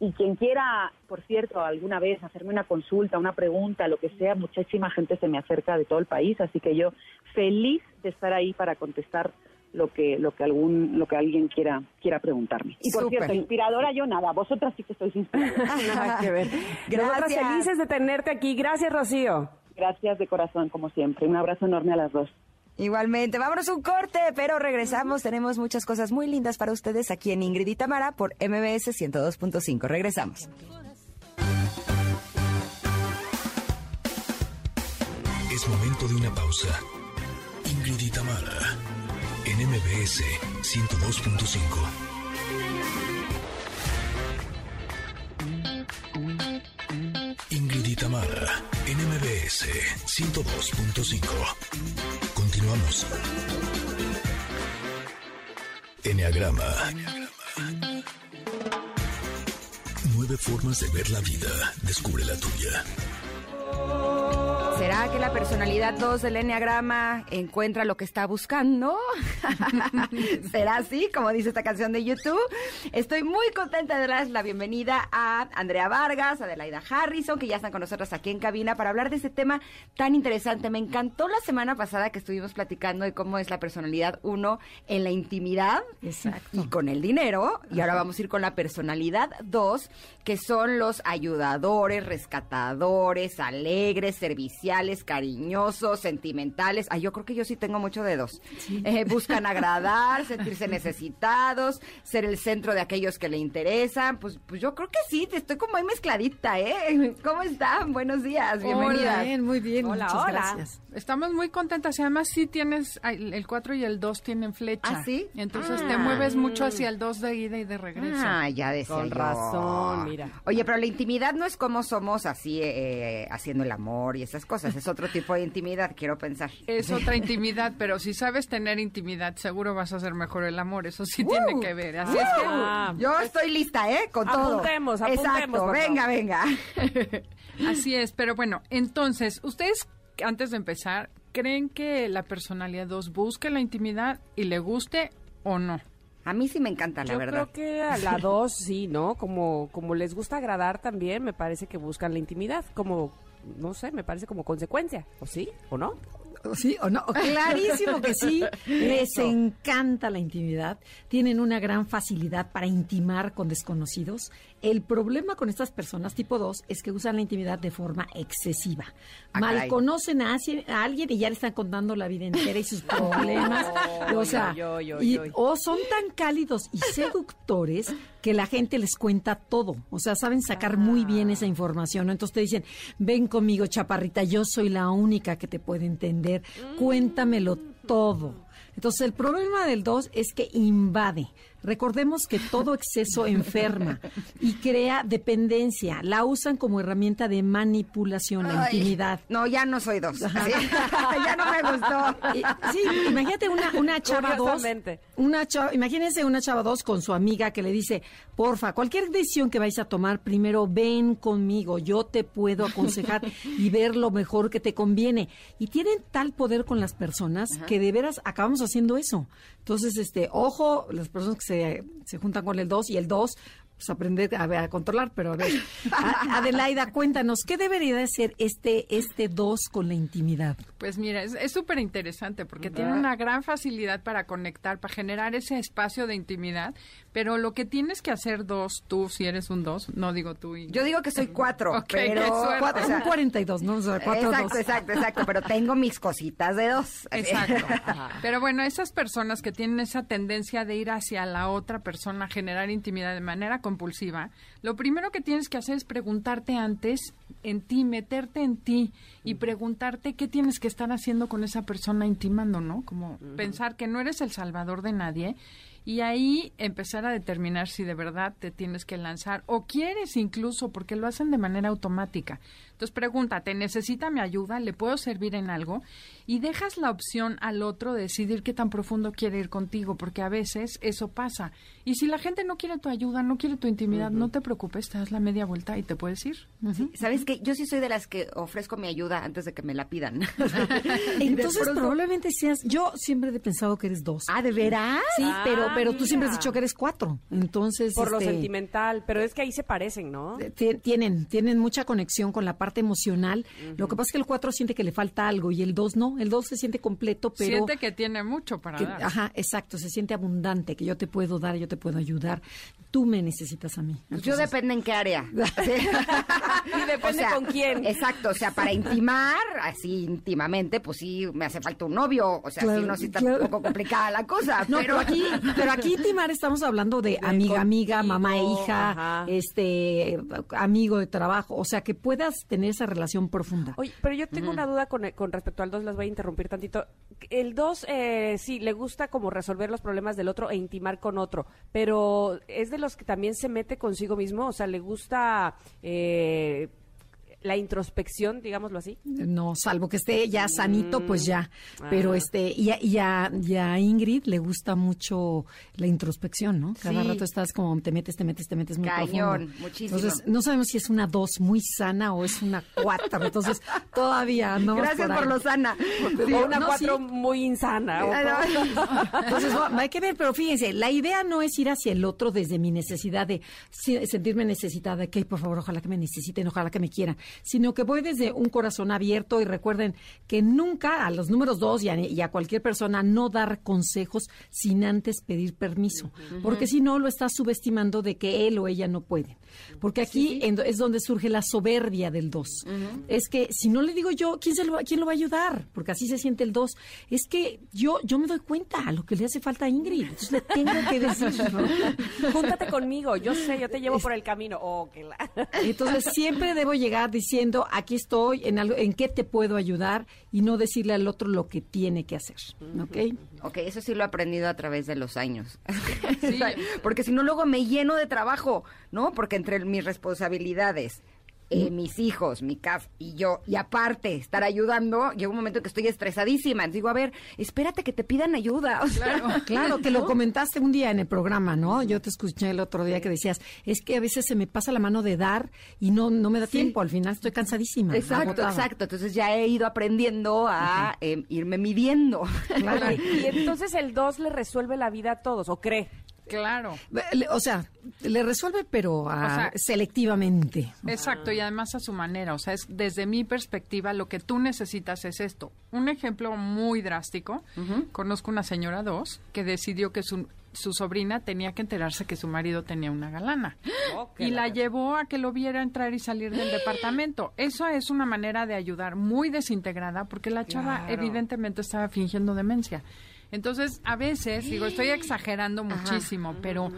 Speaker 6: Y quien quiera, por cierto, alguna vez hacerme una consulta, una pregunta, lo que sea, muchísima gente se me acerca de todo el país, así que yo feliz de estar ahí para contestar lo que lo que algún lo que alguien quiera quiera preguntarme. Y por cierto, inspiradora yo nada, vosotras sí que sois inspiradoras. <laughs>
Speaker 2: nada que ver. Gracias. felices de tenerte aquí. Gracias, Rocío.
Speaker 6: Gracias de corazón, como siempre. Un abrazo enorme a las dos.
Speaker 3: Igualmente, vámonos un corte, pero regresamos. Tenemos muchas cosas muy lindas para ustedes aquí en Ingrid y Tamara por MBS 102.5. Regresamos.
Speaker 1: Es momento de una pausa. Ingrid y Tamara en MBS 102.5. Ingrid y Tamara en MBS 102.5. Continuamos. Enneagrama. Nueve formas de ver la vida. Descubre la tuya.
Speaker 3: ¿Será que la personalidad 2 del Enneagrama encuentra lo que está buscando? <laughs> ¿Será así, como dice esta canción de YouTube? Estoy muy contenta de darles la bienvenida a Andrea Vargas, Adelaida Harrison, que ya están con nosotros aquí en cabina para hablar de este tema tan interesante. Me encantó la semana pasada que estuvimos platicando de cómo es la personalidad 1 en la intimidad y con el dinero. Y ahora vamos a ir con la personalidad 2, que son los ayudadores, rescatadores, alegres, serviciales, cariñosos, sentimentales. Ah, yo creo que yo sí tengo mucho de dos. Eh, buscan <laughs> agradar, sentirse necesitados, ser el centro de aquellos que le interesan. Pues, pues yo creo que sí, estoy como muy mezcladita, ¿eh? ¿Cómo están? Buenos días, bienvenida.
Speaker 7: Muy bien, muy bien.
Speaker 2: Hola,
Speaker 7: muchas
Speaker 2: hola.
Speaker 7: gracias. Estamos muy contentas y además sí tienes, el 4 y el 2 tienen flecha.
Speaker 3: ¿Ah, sí?
Speaker 7: Entonces
Speaker 3: Ah.
Speaker 7: te mueves mucho hacia el 2 de ida y de regreso.
Speaker 3: Ah, ya decía
Speaker 2: Con
Speaker 3: yo.
Speaker 2: razón, mira.
Speaker 3: Oye, pero la intimidad no es como somos así eh, haciendo el amor y esas cosas. Es otro tipo de intimidad, quiero pensar.
Speaker 7: Es otra intimidad, pero si sabes tener intimidad, seguro vas a hacer mejor el amor. Eso sí tiene que ver. Así es que
Speaker 2: Ah,
Speaker 3: Yo estoy lista, ¿eh? Con todo.
Speaker 2: Apuntemos, apuntemos,
Speaker 3: Exacto, venga, venga. <laughs>
Speaker 7: Así es, pero bueno, entonces, ustedes, antes de empezar, ¿creen que la personalidad 2 busque la intimidad y le guste o no?
Speaker 3: A mí sí me encanta, la
Speaker 2: Yo
Speaker 3: verdad.
Speaker 2: creo que a la dos sí, ¿no? Como, como les gusta agradar también, me parece que buscan la intimidad, como, no sé, me parece como consecuencia, ¿o sí? ¿O no?
Speaker 8: Sí o no, <laughs> clarísimo que sí. Les encanta la intimidad. Tienen una gran facilidad para intimar con desconocidos. El problema con estas personas tipo 2 es que usan la intimidad de forma excesiva.
Speaker 3: Ah,
Speaker 8: Mal
Speaker 3: caray.
Speaker 8: conocen a, alguien y ya le están contando la vida entera y sus <laughs> problemas. o sea, y- o son tan cálidos y seductores que la gente les cuenta todo. O sea, saben sacar muy bien esa información. ¿no? Entonces te dicen, ven conmigo, chaparrita, yo soy la única que te puede entender. Cuéntamelo todo. Entonces el problema del 2 es que invade. Recordemos que todo exceso enferma y crea dependencia. La usan como herramienta de manipulación, la intimidad.
Speaker 3: No, ya no soy dos. Sí. <laughs> ya no me gustó.
Speaker 8: Y- Sí, imagínate una, una chava dos. Una chava, imagínense una chava dos con su amiga que le dice, porfa, cualquier decisión que vais a tomar, primero ven conmigo, yo te puedo aconsejar y ver lo mejor que te conviene. Y tienen tal poder con las personas que de veras acabamos haciendo eso. Entonces, este, ojo, las personas que se, se juntan con el dos y el dos, pues aprender a, controlar, pero a ver. <laughs> Adelaida, cuéntanos, ¿qué debería de ser este, este dos con la intimidad?
Speaker 7: Pues mira, es súper interesante porque tiene una gran facilidad para conectar, para generar ese espacio de intimidad, pero lo que tienes que hacer dos, tú, si eres un dos, no digo tú y...
Speaker 3: Yo digo que soy <laughs> cuatro, pero...
Speaker 8: Cuatro,
Speaker 3: o sea,
Speaker 8: un 42, ¿no? O sea, cuatro,
Speaker 3: exacto,
Speaker 8: dos.
Speaker 3: exacto, exacto, pero tengo mis cositas de dos.
Speaker 7: Exacto. <laughs> Pero bueno, esas personas que tienen esa tendencia de ir hacia la otra persona, generar intimidad de manera compulsiva, lo primero que tienes que hacer es preguntarte antes en ti, meterte en ti y preguntarte qué tienes que estar haciendo con esa persona intimando, ¿no? Como pensar que no eres el salvador de nadie y ahí empezar a determinar si de verdad te tienes que lanzar o quieres incluso, porque lo hacen de manera automática. Entonces pregúntate, ¿necesita mi ayuda? ¿Le puedo servir en algo? Y dejas la opción al otro de decidir qué tan profundo quiere ir contigo, porque a veces eso pasa. Y si la gente no quiere tu ayuda, no quiere tu intimidad, no te preocupes, te das la media vuelta y te puedes ir.
Speaker 3: ¿Sabes qué? Yo sí soy de las que ofrezco mi ayuda antes de que me la pidan. <laughs> <laughs>
Speaker 8: Entonces
Speaker 3: pronto-
Speaker 8: probablemente seas, yo siempre he pensado que eres dos.
Speaker 3: Ah, ¿de veras?
Speaker 8: Sí,
Speaker 2: Ah,
Speaker 8: pero, pero tú siempre has dicho que eres cuatro. Entonces,
Speaker 2: Por lo
Speaker 8: este,
Speaker 2: sentimental, pero es que ahí se parecen, ¿no?
Speaker 8: ti- tienen, tienen mucha conexión con la parte emocional. Lo que pasa es que el cuatro siente que le falta algo y el dos no. El dos se siente completo, pero
Speaker 7: Siente que tiene mucho para
Speaker 8: que-
Speaker 7: dar.
Speaker 8: ajá, exacto, se siente abundante, que yo te puedo dar, yo te puedo ayudar. Tú me necesitas a mí.
Speaker 3: Yo
Speaker 8: Entonces,
Speaker 3: depende en qué área. <laughs> Sí.
Speaker 2: Y depende con quién.
Speaker 3: Exacto, o sea, para intimar, así íntimamente, pues sí, me hace falta un novio. O sea,
Speaker 8: Claro,
Speaker 3: si no, sí está
Speaker 8: claro.
Speaker 3: un poco complicada la cosa.
Speaker 8: No,
Speaker 3: pero
Speaker 8: pero aquí, pero aquí, Timar, estamos hablando de amiga, amiga, mamá, hija,
Speaker 2: ajá.
Speaker 8: este, amigo de trabajo, o sea, que puedas tener esa relación profunda.
Speaker 2: Oye, pero yo tengo una duda con, con respecto al 2, las voy a interrumpir tantito. El 2, eh, sí, le gusta como resolver los problemas del otro e intimar con otro, pero es de los que también se mete consigo mismo, o sea, le gusta eh, la introspección, digámoslo así.
Speaker 8: No, salvo que esté ya sanito, pues ya. Mm. Pero ah. este, y, y, a, Ingrid le gusta mucho la introspección, ¿no? Cada rato estás como te metes, te metes, te metes muy
Speaker 3: Cañón, muchísimo.
Speaker 8: Entonces, no sabemos si es una dos muy sana o es una cuatro. Entonces, <laughs> todavía no.
Speaker 3: Gracias por, lo sana.
Speaker 2: o una cuatro muy insana. <laughs>
Speaker 8: Entonces, hay que ver, pero fíjense, la idea no es ir hacia el otro desde mi necesidad de sentirme necesitada, que por favor, ojalá que me necesiten, ojalá que me quieran, sino que voy desde un corazón abierto y recuerden que nunca a los números dos y a, cualquier persona no dar consejos sin antes pedir permiso, porque si no lo estás subestimando de que él o ella no puede. Porque aquí es donde surge la soberbia del dos. Es que si no le digo yo, ¿quién, se lo, ¿quién lo va a ayudar? Porque así se siente el dos. Es que yo, yo me doy cuenta a lo que le hace falta a Ingrid. Entonces le tengo que decir.
Speaker 2: Júntate conmigo, yo sé, yo te llevo por el camino. Oh,
Speaker 8: Entonces siempre debo llegar diciendo, aquí estoy, en, algo, en qué te puedo ayudar y no decirle al otro lo que tiene que hacer. ¿Ok?
Speaker 3: Ok, eso sí lo he aprendido a través de los años. <laughs> Porque si no, luego me lleno de trabajo, ¿no? Porque entre mis responsabilidades, eh, mis hijos, mi CAF y yo, y aparte estar ayudando, llega un momento que estoy estresadísima. Digo, a ver, espérate que te pidan ayuda. <laughs>
Speaker 8: claro, claro, que lo comentaste un día en el programa, ¿no? Yo te escuché el otro día que decías, es que a veces se me pasa la mano de dar y no, no me da tiempo, al final estoy cansadísima.
Speaker 3: Exacto, exacto. Entonces ya he ido aprendiendo a em, irme midiendo.
Speaker 2: Claro. <laughs> y entonces el 2 le resuelve la vida a todos, ¿o cree?
Speaker 7: Claro.
Speaker 8: O sea, le resuelve, pero selectivamente.
Speaker 7: Exacto, y además a su manera. O sea, es desde mi perspectiva, lo que tú necesitas es esto. Un ejemplo muy drástico. Conozco una señora dos que decidió que su, su sobrina tenía que enterarse que su marido tenía una galana. Oh, y la llevó a que lo viera entrar y salir del departamento. Eso es una manera de ayudar muy desintegrada porque la chava evidentemente estaba fingiendo demencia. Entonces, a veces, digo, estoy exagerando muchísimo, pero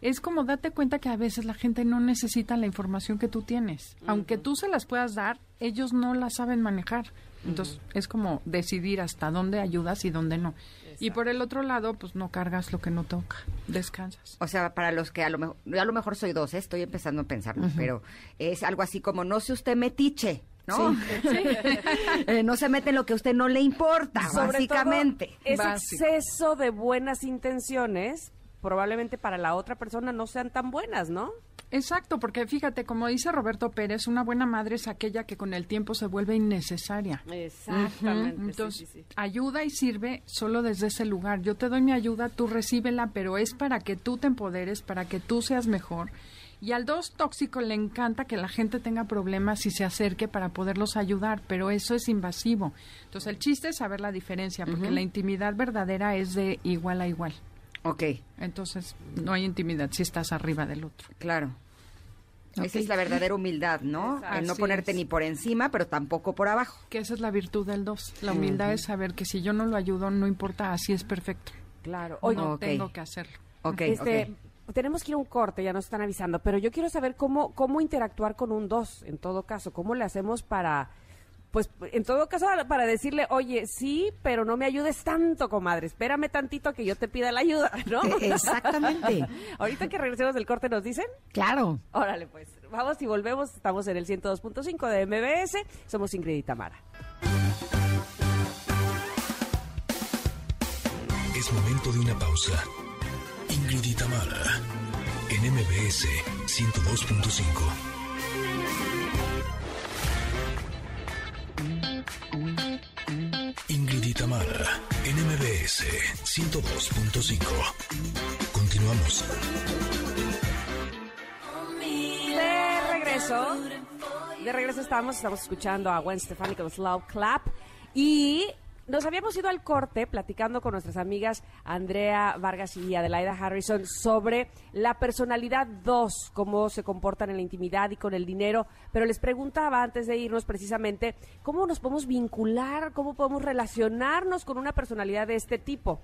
Speaker 7: es como date cuenta que a veces la gente no necesita la información que tú tienes. Aunque tú se las puedas dar, ellos no la saben manejar. Entonces, es como decidir hasta dónde ayudas y dónde no. Y por el otro lado, pues no cargas lo que no toca, descansas.
Speaker 3: O sea, para los que a lo mejor, a lo mejor soy dos, ¿eh? estoy empezando a pensar, pero es algo así como, no sé usted metiche, ¿no? <laughs> Eh, no se mete en lo que a usted no le importa, básicamente.
Speaker 2: ese exceso de buenas intenciones probablemente para la otra persona no sean tan buenas, ¿no?
Speaker 7: Exacto, porque fíjate, como dice Roberto Pérez, una buena madre es aquella que con el tiempo se vuelve innecesaria.
Speaker 2: Exactamente.
Speaker 7: Entonces, ayuda y sirve solo desde ese lugar. Yo te doy mi ayuda, tú recíbela, pero es para que tú te empoderes, para que tú seas mejor y al dos tóxico le encanta que la gente tenga problemas y se acerque para poderlos ayudar, pero eso es invasivo. Entonces el chiste es saber la diferencia, porque la intimidad verdadera es de igual a igual.
Speaker 3: Ok.
Speaker 7: Entonces no hay intimidad si estás arriba del otro.
Speaker 3: Claro. Esa es la verdadera humildad, ¿no? El no ponerte ni por encima, pero tampoco por abajo.
Speaker 7: Que esa es la virtud del dos. La humildad es saber que si yo no lo ayudo, no importa, así es perfecto.
Speaker 2: Claro.
Speaker 7: Hoy no tengo que hacerlo.
Speaker 3: Ok,
Speaker 2: este, tenemos que ir a un corte, ya nos están avisando, pero yo quiero saber cómo, cómo interactuar con un dos, en todo caso, cómo le hacemos para, pues, en todo caso, para decirle, oye, sí, pero no me ayudes tanto, comadre, espérame tantito que yo te pida la ayuda, ¿no?
Speaker 8: E, exactamente. <laughs>
Speaker 2: Ahorita que regresemos del corte, ¿nos dicen?
Speaker 8: Claro.
Speaker 2: Órale, pues, vamos y volvemos, estamos en el 102.5 de MBS, somos Ingrid y Tamara.
Speaker 1: Es momento de una pausa. Ingrid y en MBS 102.5. Ingrid en MBS 102.5. Continuamos.
Speaker 2: De regreso, de regreso estamos, estamos escuchando a Gwen Stefani con Slow Clap y nos habíamos ido al corte platicando con nuestras amigas Andrea Vargas y Adelaida Harrison sobre la personalidad 2, cómo se comportan en la intimidad y con el dinero, pero les preguntaba antes de irnos precisamente cómo nos podemos vincular, cómo podemos relacionarnos con una personalidad de este tipo.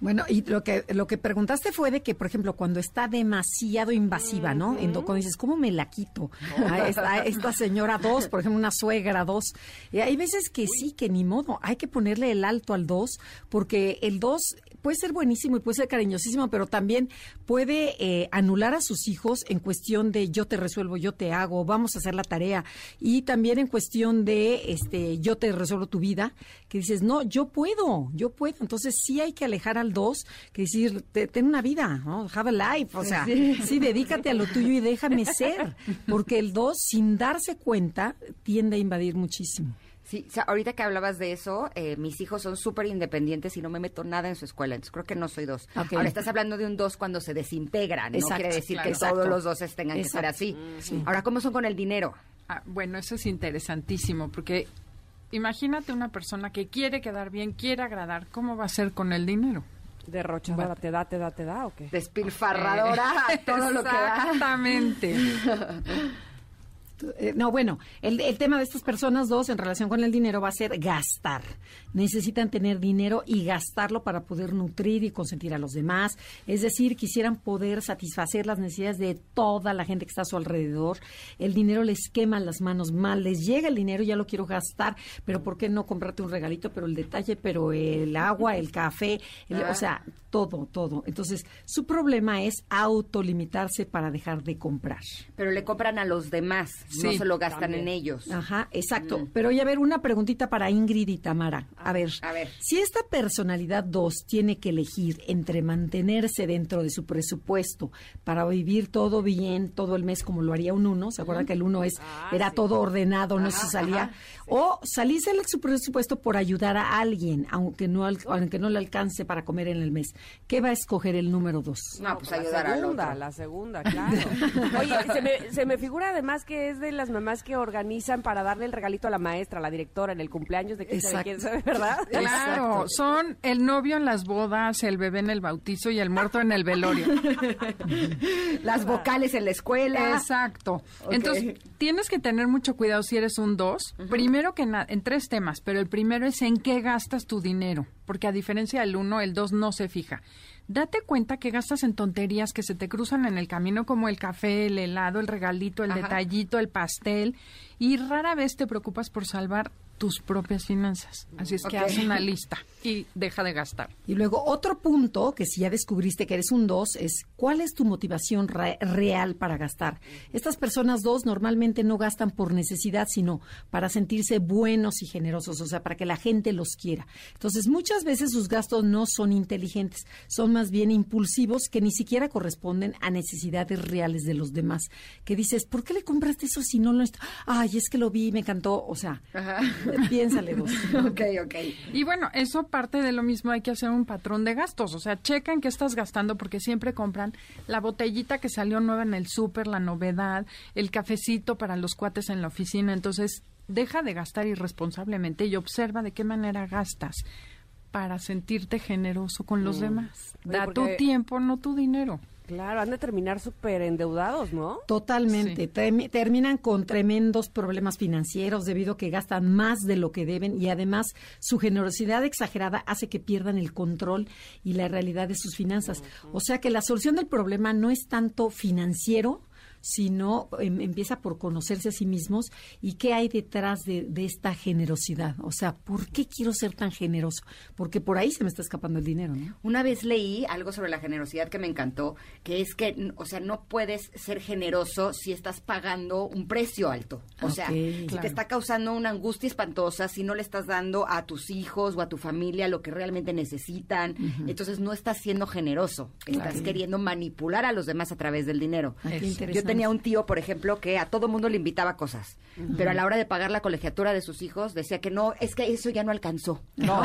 Speaker 8: Bueno, y lo que lo que preguntaste fue de que, por ejemplo, cuando está demasiado invasiva, ¿no? cuando dices, ¿cómo me la quito? A esta, señora dos, por ejemplo, una suegra dos. Y hay veces que sí, que ni modo, hay que ponerle el alto al dos, porque el dos puede ser buenísimo y puede ser cariñosísimo, pero también puede eh, anular a sus hijos en cuestión de yo te resuelvo, yo te hago, vamos a hacer la tarea. Y también en cuestión de este yo te resuelvo tu vida, que dices, no, yo puedo, yo puedo. Entonces sí hay que alejar al dos, que decir, ten una vida, ¿no? Have a life. O sea, sí. dedícate a lo tuyo y déjame ser. Porque el dos, sin darse cuenta, tiende a invadir muchísimo.
Speaker 3: Sí, ahorita que hablabas de eso, eh, mis hijos son súper independientes y no me meto nada en su escuela, entonces creo que no soy dos. Ahora estás hablando de un dos cuando se desintegran, no quiere decir que todos los dos tengan que ser así. Ahora, ¿cómo son con el dinero?
Speaker 7: Ah, bueno, eso es interesantísimo, porque imagínate una persona que quiere quedar bien, quiere agradar, ¿cómo va a ser con el dinero?
Speaker 2: Derrochadora, te da, te da, te da, ¿o qué?
Speaker 3: Despilfarradora, todo lo que da.
Speaker 7: Exactamente. <laughs>
Speaker 8: Eh, no, bueno, el, el, tema de estas personas dos en relación con el dinero va a ser gastar. Necesitan tener dinero y gastarlo para poder nutrir y consentir a los demás. Es decir, quisieran poder satisfacer las necesidades de toda la gente que está a su alrededor. El dinero les quema las manos mal, les llega el dinero, ya lo quiero gastar, pero ¿por qué no comprarte un regalito? Pero el detalle, pero el agua, el café, o sea, todo, todo. Entonces, su problema es autolimitarse para dejar de comprar.
Speaker 3: Pero le compran a los demás no se lo gastan en ellos.
Speaker 8: Ajá, exacto. Mm. Pero oye, a ver, una preguntita para Ingrid y Tamara. A ver, a ver, si esta personalidad 2 tiene que elegir entre mantenerse dentro de su presupuesto para vivir todo bien todo el mes como lo haría un uno, ¿se acuerdan que el uno es ah, era todo ordenado, no se salía? O salirse de su presupuesto por ayudar a alguien, aunque no aunque no le alcance para comer en el mes. ¿Qué va a escoger el número 2?
Speaker 2: No, pues ayudar a la segunda, la segunda, claro. <laughs> Oye, se me, se me figura además que es de las mamás que organizan para darle el regalito a la maestra, a la directora en el cumpleaños de que sabe quién sabe, ¿verdad? <laughs>
Speaker 7: Claro, son el novio en las bodas, el bebé en el bautizo y el muerto en el velorio. <laughs>
Speaker 3: las vocales en la escuela.
Speaker 7: Exacto. Entonces, tienes que tener mucho cuidado si eres un dos. Primero que nada, en tres temas, pero el primero es en qué gastas tu dinero, porque a diferencia del uno, el dos no se fija date cuenta que gastas en tonterías que se te cruzan en el camino como el café, el helado, el regalito, el detallito, el pastel y rara vez te preocupas por salvar tus propias finanzas. Así es que haz una lista y deja de gastar.
Speaker 8: Y luego otro punto, que si ya descubriste que eres un dos, es cuál es tu motivación real para gastar. Estas personas dos normalmente no gastan por necesidad, sino para sentirse buenos y generosos, o sea, para que la gente los quiera. Entonces, muchas veces sus gastos no son inteligentes, son más bien impulsivos que ni siquiera corresponden a necesidades reales de los demás. Que dices, ¿por qué le compraste eso si no lo está? Ay, es que lo vi, me encantó. O sea, Piénsale vos. <laughs>
Speaker 3: ok, ok.
Speaker 7: Y bueno, eso parte de lo mismo, hay que hacer un patrón de gastos. O sea, checa en qué estás gastando porque siempre compran la botellita que salió nueva en el súper, la novedad, el cafecito para los cuates en la oficina. Entonces, deja de gastar irresponsablemente y observa de qué manera gastas para sentirte generoso con los mm. demás. Da tu tiempo, no tu dinero.
Speaker 2: Claro, han de terminar súper endeudados, ¿no?
Speaker 8: Totalmente. Terminan con tremendos problemas financieros debido a que gastan más de lo que deben y además su generosidad exagerada hace que pierdan el control y la realidad de sus finanzas. O sea que la solución del problema no es tanto financiero, sino em, empieza por conocerse a sí mismos y qué hay detrás de, esta generosidad. O sea, ¿por qué quiero ser tan generoso? Porque por ahí se me está escapando el dinero, ¿no?
Speaker 3: Una vez leí algo sobre la generosidad que me encantó, que es que, o sea, no puedes ser generoso si estás pagando un precio alto. O sea, si te está causando una angustia espantosa, si no le estás dando a tus hijos o a tu familia lo que realmente necesitan, entonces no estás siendo generoso, estás queriendo manipular a los demás a través del dinero. Yo tenía un tío, por ejemplo, que a todo mundo le invitaba cosas, pero a la hora de pagar la colegiatura de sus hijos decía que no, es que eso ya no alcanzó. No,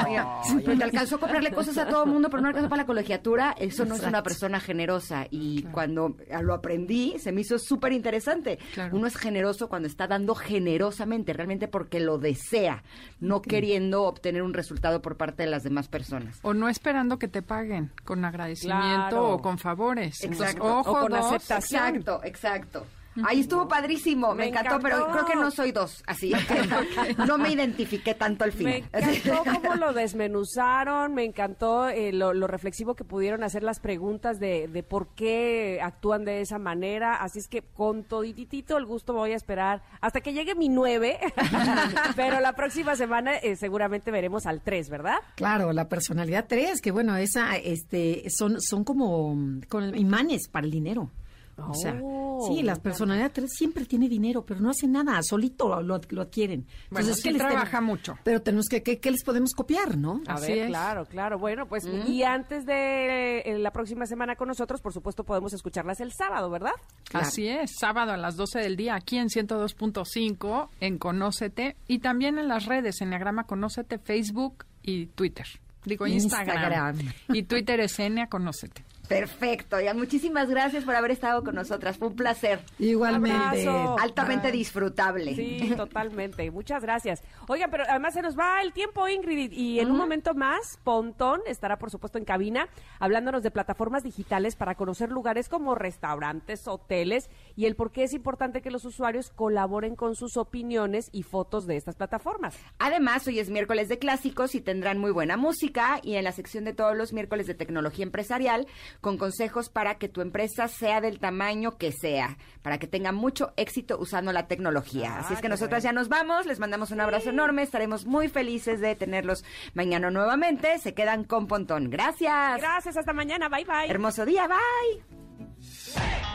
Speaker 3: te alcanzó a comprarle cosas a todo mundo, pero no alcanzó para la colegiatura, eso no es una persona generosa. Y cuando lo aprendí, se me hizo súper interesante. Uno es generoso cuando está dando generosamente, realmente porque lo desea, no queriendo obtener un resultado por parte de las demás personas.
Speaker 7: O no esperando que te paguen con agradecimiento o con favores.
Speaker 2: Exacto. o con aceptación.
Speaker 3: Exacto, exacto. Ahí estuvo padrísimo, me, encantó, pero creo que no soy dos, así que no me identifiqué tanto al fin.
Speaker 2: Me encantó cómo lo desmenuzaron, me encantó eh, lo, reflexivo que pudieron hacer las preguntas de, de, por qué actúan de esa manera, así es que con todititito el gusto voy a esperar hasta que llegue mi nueve, <laughs> pero la próxima semana eh, seguramente veremos al tres, ¿verdad?
Speaker 8: Claro, la personalidad tres, que bueno, esa, este, son, son como, como imanes para el dinero. O sea, sí, oh, las personalidades siempre tiene dinero, pero no hacen nada, solito lo, adquieren.
Speaker 7: Bueno, es que trabaja mucho.
Speaker 8: Pero tenemos que, ¿qué les podemos copiar, no?
Speaker 2: A ver, claro, claro. Bueno, pues, y antes de eh, la próxima semana con nosotros, por supuesto, podemos escucharlas el sábado, ¿verdad?
Speaker 7: Así es, sábado a las 12 del día, aquí en 102.5, en Conócete, y también en las redes, en Diagrama Conócete, Facebook y Twitter. Digo, Instagram. Y Twitter es Enia Conócete.
Speaker 3: Perfecto, ya muchísimas gracias por haber estado con nosotras, fue un placer.
Speaker 8: Igualmente.
Speaker 3: Altamente disfrutable.
Speaker 2: Sí, <laughs> totalmente, muchas gracias. Oigan, pero además se nos va el tiempo, Ingrid, y en un momento más, Pontón estará por supuesto en cabina, hablándonos de plataformas digitales para conocer lugares como restaurantes, hoteles, y el por qué es importante que los usuarios colaboren con sus opiniones y fotos de estas plataformas.
Speaker 3: Además, hoy es miércoles de clásicos y tendrán muy buena música, y en la sección de todos los miércoles de tecnología empresarial, con consejos para que tu empresa sea del tamaño que sea, para que tenga mucho éxito usando la tecnología. Así es que ah, nosotras ya nos vamos, les mandamos un abrazo enorme, estaremos muy felices de tenerlos mañana nuevamente. Se quedan con Pontón. Gracias.
Speaker 2: Gracias, hasta mañana, bye bye.
Speaker 3: Hermoso día, bye.